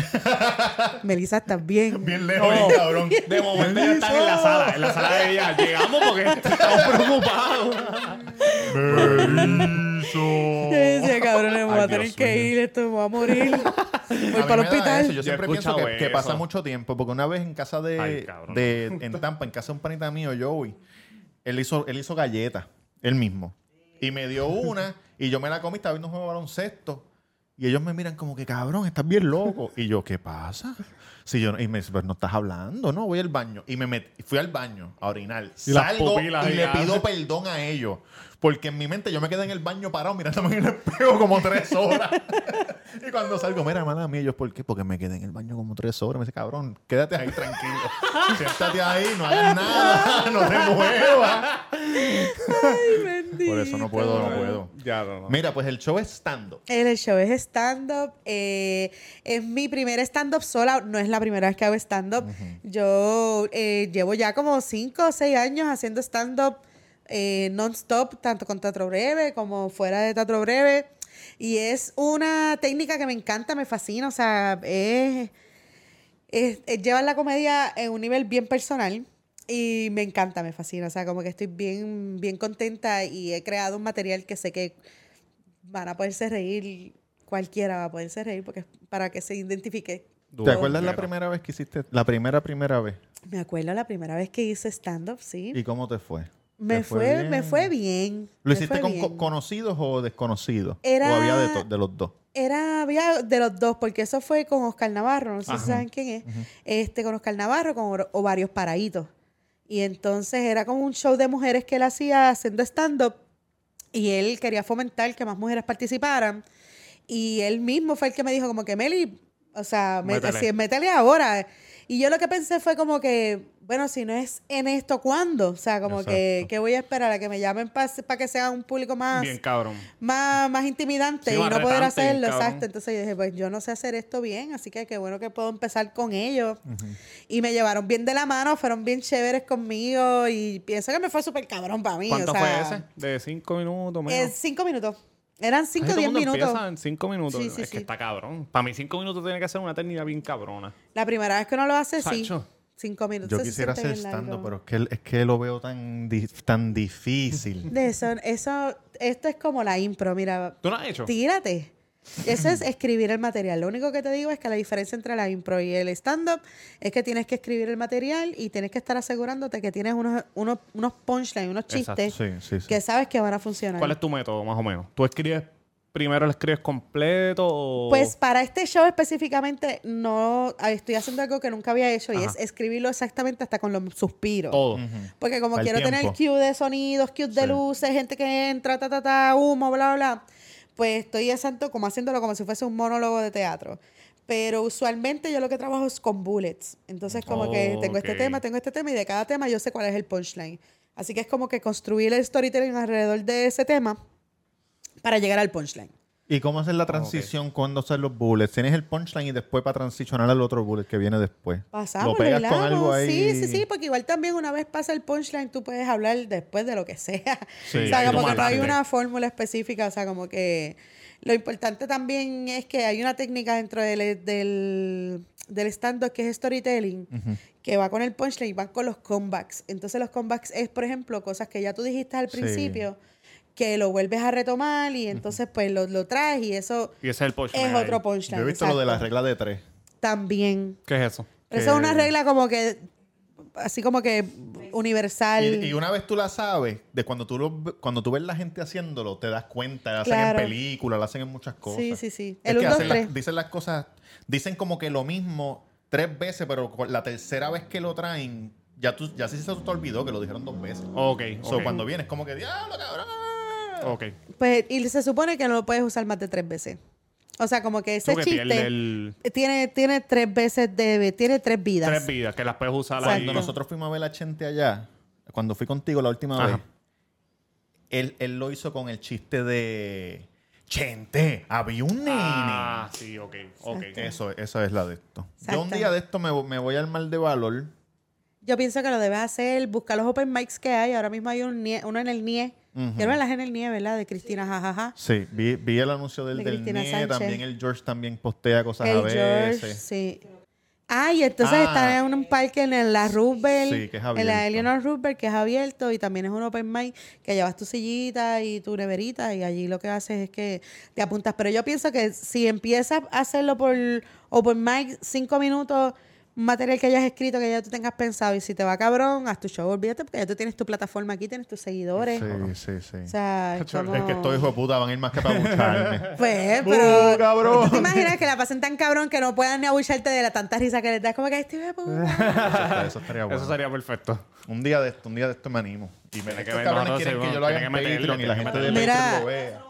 Melissa, ¿estás bien? Bien lejos, bien cabrón. De momento ya están en la sala, en la sala de ella. Llegamos porque estamos preocupados. Yo decía, cabrón, me voy Ay, a tener Dios que mío. ir, esto me voy a morir. Voy A mí para el me da hospital. eso. Yo Yo siempre pienso que, escuchado que pasa eso. mucho tiempo. Porque una vez en casa de, Ay, cabrón. de- en Tampa, en casa de un panita mío, Joey, él hizo, él hizo galletas, él mismo. Y me dio una y yo me la comí, estaba viendo un juego de baloncesto. Y ellos me miran como que, cabrón, estás bien loco. Y yo, ¿qué pasa? Si yo, y me dice, pero no estás hablando, no, voy al baño. Y me metí, fui al baño a orinar. Y las Salgo y le pido perdón a ellos. Porque en mi mente yo me quedé en el baño parado mirándome en el espejo como tres horas. y cuando salgo, mira, hermana mía, yo, ¿por qué? Porque me quedé en el baño como tres horas. Me dice, cabrón, quédate ahí tranquilo. Siéntate ahí, no hagas nada, no te muevas. Por eso no puedo, no puedo. Ya, no, no. Mira, pues el show es stand-up. El show es stand-up. eh, es mi primer stand-up sola. No es la primera vez que hago stand-up. Yo eh, llevo ya como cinco o seis años haciendo stand-up eh, non-stop, tanto con Teatro Breve como fuera de Teatro Breve. Y es una técnica que me encanta, me fascina. O sea, es, es, es llevar la comedia en un nivel bien personal. Y me encanta, me fascina. O sea, como que estoy bien, bien contenta y he creado un material que sé que van a poderse reír, cualquiera va a poderse reír, porque es para que se identifique. ¿Te acuerdas la primera vez que hiciste? La primera, primera vez. Me acuerdo la primera vez que hice stand-up, sí. ¿Y cómo te fue? Me ¿Te fue, bien? me fue bien. ¿Lo hiciste con bien. conocidos o desconocidos? Era- ¿O había de, los dos? Era, había de los dos, porque eso fue con Oscar Navarro, no sé Ajá. si saben quién es. Este, con Oscar Navarro, con varios paraditos. Y entonces era como un show de mujeres que él hacía haciendo stand-up. Y él quería fomentar que más mujeres participaran. Y él mismo fue el que me dijo como que, Meli, o sea, métele ahora. Y yo lo que pensé fue como que, bueno, si no es en esto, ¿cuándo? O sea, como que, Exacto. que voy a esperar a que me llamen para que sea un público más Bien cabrón. más, más intimidante Sí, y más no poder hacerlo, exacto. Entonces yo dije, pues yo no sé hacer esto bien, así que qué bueno que puedo empezar con ellos. Y me llevaron bien de la mano, fueron bien chéveres conmigo y pienso que me fue súper cabrón para mí. ¿Cuánto o sea, fue ese? ¿De cinco minutos? eh, Menos. cinco minutos. Eran Casi cinco o todo el diez mundo minutos. empieza en cinco minutos. Sí, es sí, que sí. está cabrón. Para mí cinco minutos tiene que ser una eternidad bien cabrona. La primera vez que uno lo hace, sí. Cinco minutos. Yo quisiera hacer bien stand largo. pero es que, es que lo veo tan, tan difícil. De eso, eso, esto es como la impro, mira. ¿Tú lo has hecho? Tírate. Eso es escribir el material. Lo único que te digo es que la diferencia entre la impro y el stand-up es que tienes que escribir el material y tienes que estar asegurándote que tienes unos, unos, unos punchlines, unos chistes Sí, sí, sí. que sabes que van a funcionar. ¿Cuál es tu método, más o menos? ¿Tú escribes primero lo escribes completo o...? Pues para este show específicamente no estoy haciendo algo que nunca había hecho y Ajá. es escribirlo exactamente hasta con los suspiros. todo. Porque como Para el quiero tener cue de sonidos, cue de Sí. luces, gente que entra, ta, ta, ta, humo, bla, bla, bla. pues estoy exacto como haciéndolo como si fuese un monólogo de teatro. Pero usualmente yo lo que trabajo es con bullets. Entonces, como que tengo este Ok. tema, tengo este tema y de cada tema yo sé cuál es el punchline. Así que es como que construir el storytelling alrededor de ese tema para llegar al punchline. ¿Y cómo hacer la transición cuando hacer los bullets? Tienes el punchline y después para transicionar al otro bullet que viene después. Pasamos, Lo pegas con algo ahí. Sí, sí, sí, porque igual también una vez pasa el punchline, tú puedes hablar después de lo que sea. Sí, o sea, como lo que no hay una fórmula específica, o sea, como que lo importante también es que hay una técnica dentro del, del, del stand-up que es storytelling, que va con el punchline y van con los comebacks. Entonces los comebacks es, por ejemplo, cosas que ya tú dijiste al Sí. Que lo vuelves a retomar y entonces pues lo, lo traes y eso Y ese es el punchline. es ahí. otro punchline. Yo he visto lo de la exacto. regla de tres. También. ¿Qué es eso? Eso es una regla como que, así como que universal. Y, y una vez tú la sabes, de cuando tú, lo, cuando tú ves la gente haciéndolo, te das cuenta. La hacen Claro. en películas, la hacen en muchas cosas. Sí, sí, sí. Es El que 1, 2, hacen las- 3. dicen las cosas, dicen como que lo mismo tres veces, pero con la tercera vez que lo traen, ya, tú, ya sí se te olvidó que lo dijeron dos veces. Ok. So, ok. cuando vienes, como que, diablo, cabrón. Ok. Pues, y se supone que no lo puedes usar más de tres veces. O sea, como que ese Tú que chiste pierde el- tiene, tiene tres veces de... Tiene tres vidas. Tres vidas que las puedes usar Exacto. ahí. Cuando nosotros fuimos a ver a Chente allá, cuando fui contigo la última Ajá. vez, él, él lo hizo con el chiste de Chente, había un nene. Ah, sí, ok. ok. Eso, eso es la de esto. Yo un Exacto. día de esto me, me voy al mal de valor. Yo pienso que lo debes hacer, buscar los open mics que hay. Ahora mismo hay un NIE- uno en el NIE. Quiero verlas en el NIE, ¿verdad? De Cristina Jajaja. Sí, vi, vi el anuncio del, De del Cristina NIE, Sánchez. también el George también postea cosas a veces. George, sí. Ah, y entonces Ah. está en un parque en el- la Roosevelt, Sí, que es en la. Eleanor Roosevelt, que es abierto, y también es un open mic que llevas tu sillita y tu neverita, y allí lo que haces es que te apuntas. Pero yo pienso que si empiezas a hacerlo por open mic, cinco minutos, un material que hayas escrito, que ya tú tengas pensado, y si te va cabrón, haz tu show, olvídate, porque ya tú tienes tu plataforma aquí, tienes tus seguidores. Sí, sí, sí. O sea, es, como- Es que estos hijos de puta van a ir más que para bucharme. Pues, ¡Bu, pero. cabrón! ¿Tú te imaginas que la pasen tan cabrón que no puedan ni abucharte de la tanta risa que les das? Como que este hijo de puta. eso, estaría bueno. Eso sería perfecto. Un día de esto, un día de esto me animo. Y me, que cabrones no, no, quieren sí, que yo lo haga en Patreon y la gente que de. Patreon Mira. lo vea.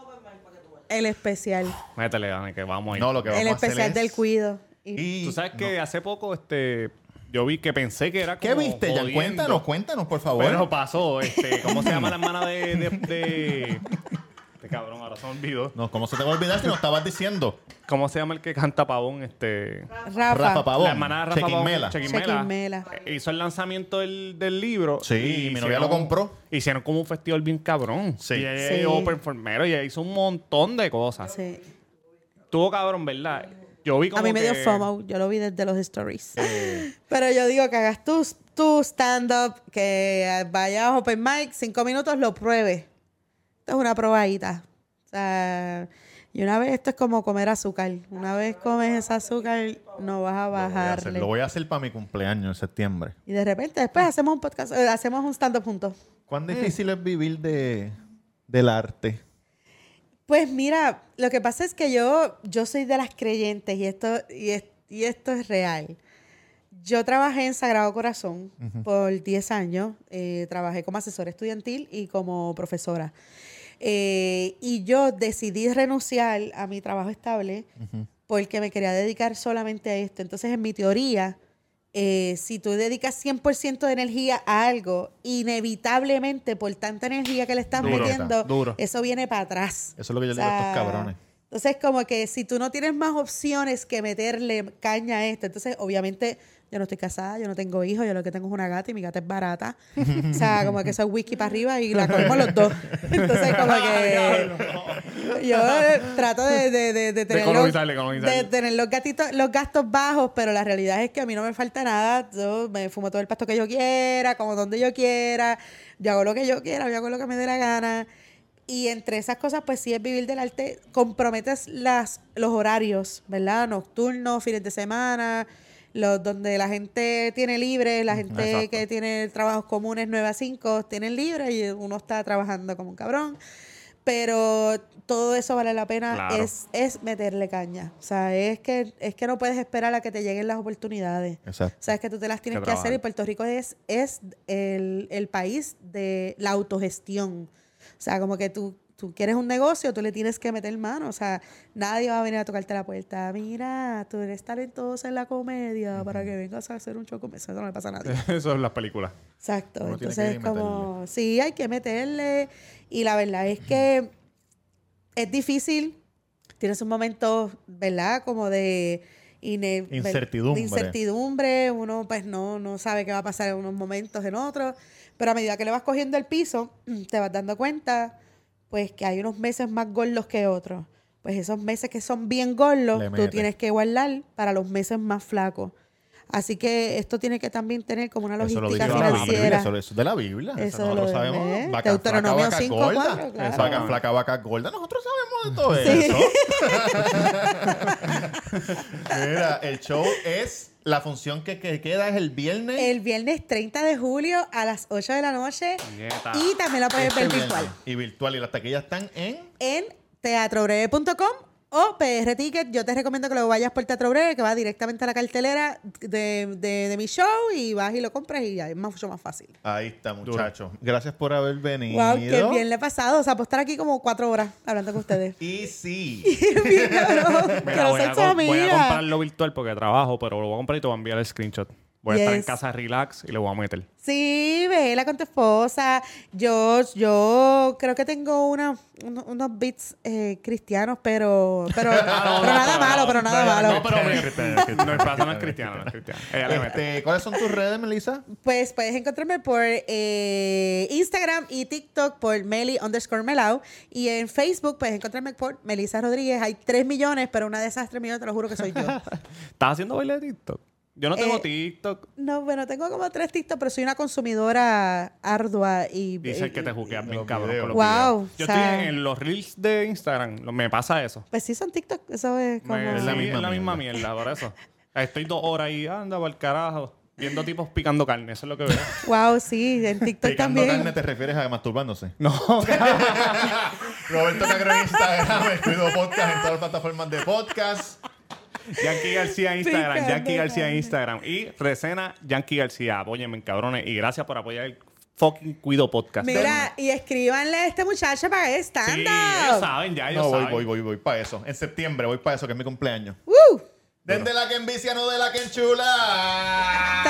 El especial. Métele, Dani, que vamos ahí. No, lo que vamos El a hacer especial es- del cuido. Y- Y- Tú sabes que hace poco, este, yo vi que pensé que era ¿Qué viste, Jan? jodiendo. Cuéntanos, cuéntanos, por favor. Bueno, pasó, este, ¿cómo se llama la hermana de, de, de- Este cabrón, ahora se me olvidó. no, ¿Cómo se te va a olvidar si nos estabas diciendo? ¿Cómo se llama el que canta Pavón? Este... Rafa. Rafa Pavón. La hermana de Rafa Pavón, Chequimela. Chequimela, Chequimela. eh, Hizo el lanzamiento del, del libro. Sí, y mi novia lo compró. Hicieron como un festival bien cabrón. Sí. Y ella Sí. es open formero y ella hizo un montón de cosas. Sí. Tuvo cabrón, ¿verdad? Yo vi como A mí me dio que- FOMO. Yo lo vi desde los stories. Pero yo digo que hagas tu, tu stand-up, que vayas a open mic, cinco minutos, lo pruebes. Esto es una probadita. O sea, y una vez esto es como comer azúcar. Una vez comes ese azúcar, no vas a bajarle. Lo voy a hacer para mi cumpleaños en septiembre. Y de repente después hacemos un podcast, eh, hacemos un stand-up juntos. ¿Cuán difícil es vivir de, del arte? Pues mira, lo que pasa es que yo, yo soy de las creyentes y esto, y, es- y esto es real. Yo trabajé en Sagrado Corazón por 10 años. eh, trabajé como asesora estudiantil y como profesora. Eh, y yo decidí renunciar a mi trabajo estable porque me quería dedicar solamente a esto. Entonces, en mi teoría, eh, si tú dedicas 100% de energía a algo, inevitablemente por tanta energía que le estás Duro, metiendo, duro. eso viene para atrás. Eso es lo que yo O le digo a estos cabrones. Entonces, como que si tú no tienes más opciones que meterle caña a esto, entonces, obviamente, yo no estoy casada, yo no tengo hijos, yo lo que tengo es una gata y mi gata es barata. o sea, como que soy whisky para arriba y la comemos los dos. Entonces, como que yo eh, trato de, de, de, de tener, los, economizarle, economizarle. de tener los, gatitos, los gastos bajos, pero la realidad es que a mí no me falta nada. Yo me fumo todo el pasto que yo quiera, como donde yo quiera, yo hago lo que yo quiera, yo hago lo que me dé la gana. Y entre esas cosas, pues sí es vivir del arte, comprometes las, los horarios, ¿verdad? Nocturnos, fines de semana, los donde la gente tiene libre, la gente Exacto. que tiene trabajos comunes 9 a 5 tienen libre y uno está trabajando como un cabrón. Pero todo eso vale la pena, Claro. es, es meterle caña. O sea, es que, es que no puedes esperar a que te lleguen las oportunidades. Exacto. O sea, es que tú te las tienes Que que hacer y. Puerto Rico es, es el, el país de la autogestión. O sea, como que tú, tú quieres un negocio, tú le tienes que meter mano. O sea, nadie va a venir a tocarte la puerta. Mira, tú eres talentosa en la comedia para que vengas a hacer un show con eso. No le pasa a nadie. Eso es las películas. Exacto. Uno Entonces, como, sí, hay que meterle. Y la verdad es que es difícil. Tienes un momento, ¿verdad? Como de Incertidumbre. de incertidumbre. Uno, pues, no, no sabe qué va a pasar en unos momentos, en otros. Pero a medida que le vas cogiendo el piso, te vas dando cuenta, pues, que hay unos meses más gordos que otros. Pues esos meses que son bien gordos, tú tienes que guardar para los meses más flacos. Así que esto tiene que también tener como una Eso lo logística la Biblia, financiera. eso, eso es de la Biblia. Eso nosotros lo sabemos. Vaca Deuteronomio flaca, vaca 5, gorda. 4, claro. Vaca flaca, vaca gorda. Nosotros sabemos de todo Sí. eso. Mira, el show es... La función que, que queda es el viernes. El viernes 30 de julio a las 8 de la noche. Nieta. Y también la puedes este ver viernes. virtual Y virtual. Y las taquillas están en... en teatrobreve.com o PR Ticket. Yo te recomiendo que lo vayas por Teatro Breve, que va directamente a la cartelera de, de- de mi show y vas y lo compras y ya es mucho más fácil. Ahí está, muchachos. Gracias por haber venido. Wow, qué bien le he pasado. O sea, puedo estar aquí como cuatro horas hablando con ustedes. Y sí. bien, cabrón. Mira, Quiero voy, a voy a comprarlo virtual porque trabajo, pero lo voy a comprar y te voy a enviar el screenshot. Voy a estar en casa relax y le voy a meter. Sí, vela con tu esposa. Yo, yo creo que tengo una, uno- unos beats eh, cristianos, pero, pero, pero nada malo, pero nada No, malo. no, pero No, es cristiano, no es cristiano. Este, ¿Cuáles son tus redes, Melissa? Pues puedes encontrarme por eh, Instagram y TikTok por Meli underscore Melao. Y en Facebook puedes encontrarme por Melissa Rodríguez. Hay 3 millones, pero una de esas 3 millones te lo juro que soy yo. ¿Estás haciendo baile de TikTok? Yo no tengo Eh, TikTok. no, bueno, tengo como tres TikTok, pero soy una consumidora ardua y... Dice que te jugueas bien cabrón videos. con los Wow, videos. Yo o sea- estoy en los reels de Instagram. Me pasa eso. Pues sí, son TikTok. Eso es como... Me- Es la sí, misma es la misma mierda, por eso. Estoy dos horas ahí, anda por el carajo, viendo tipos picando carne, eso es lo que veo. Wow, sí, en TikTok Picando también. carne te refieres a masturbándose. No, Roberto Cagro en Instagram, Cuido Podcast en todas las plataformas de podcast. Yankee García en Instagram, Yankee García en. Instagram y Resena Yankee García. Apóyenme, cabrones, y gracias por apoyar el fucking Cuido Podcast. Mira, y escríbanle a este muchacho para que sí, stand ellos saben, ya ellos No, voy, saben. voy, voy, voy para eso. En septiembre voy para eso, que es mi cumpleaños. ¡Woo! Desde la que envicia, no de la que enchula.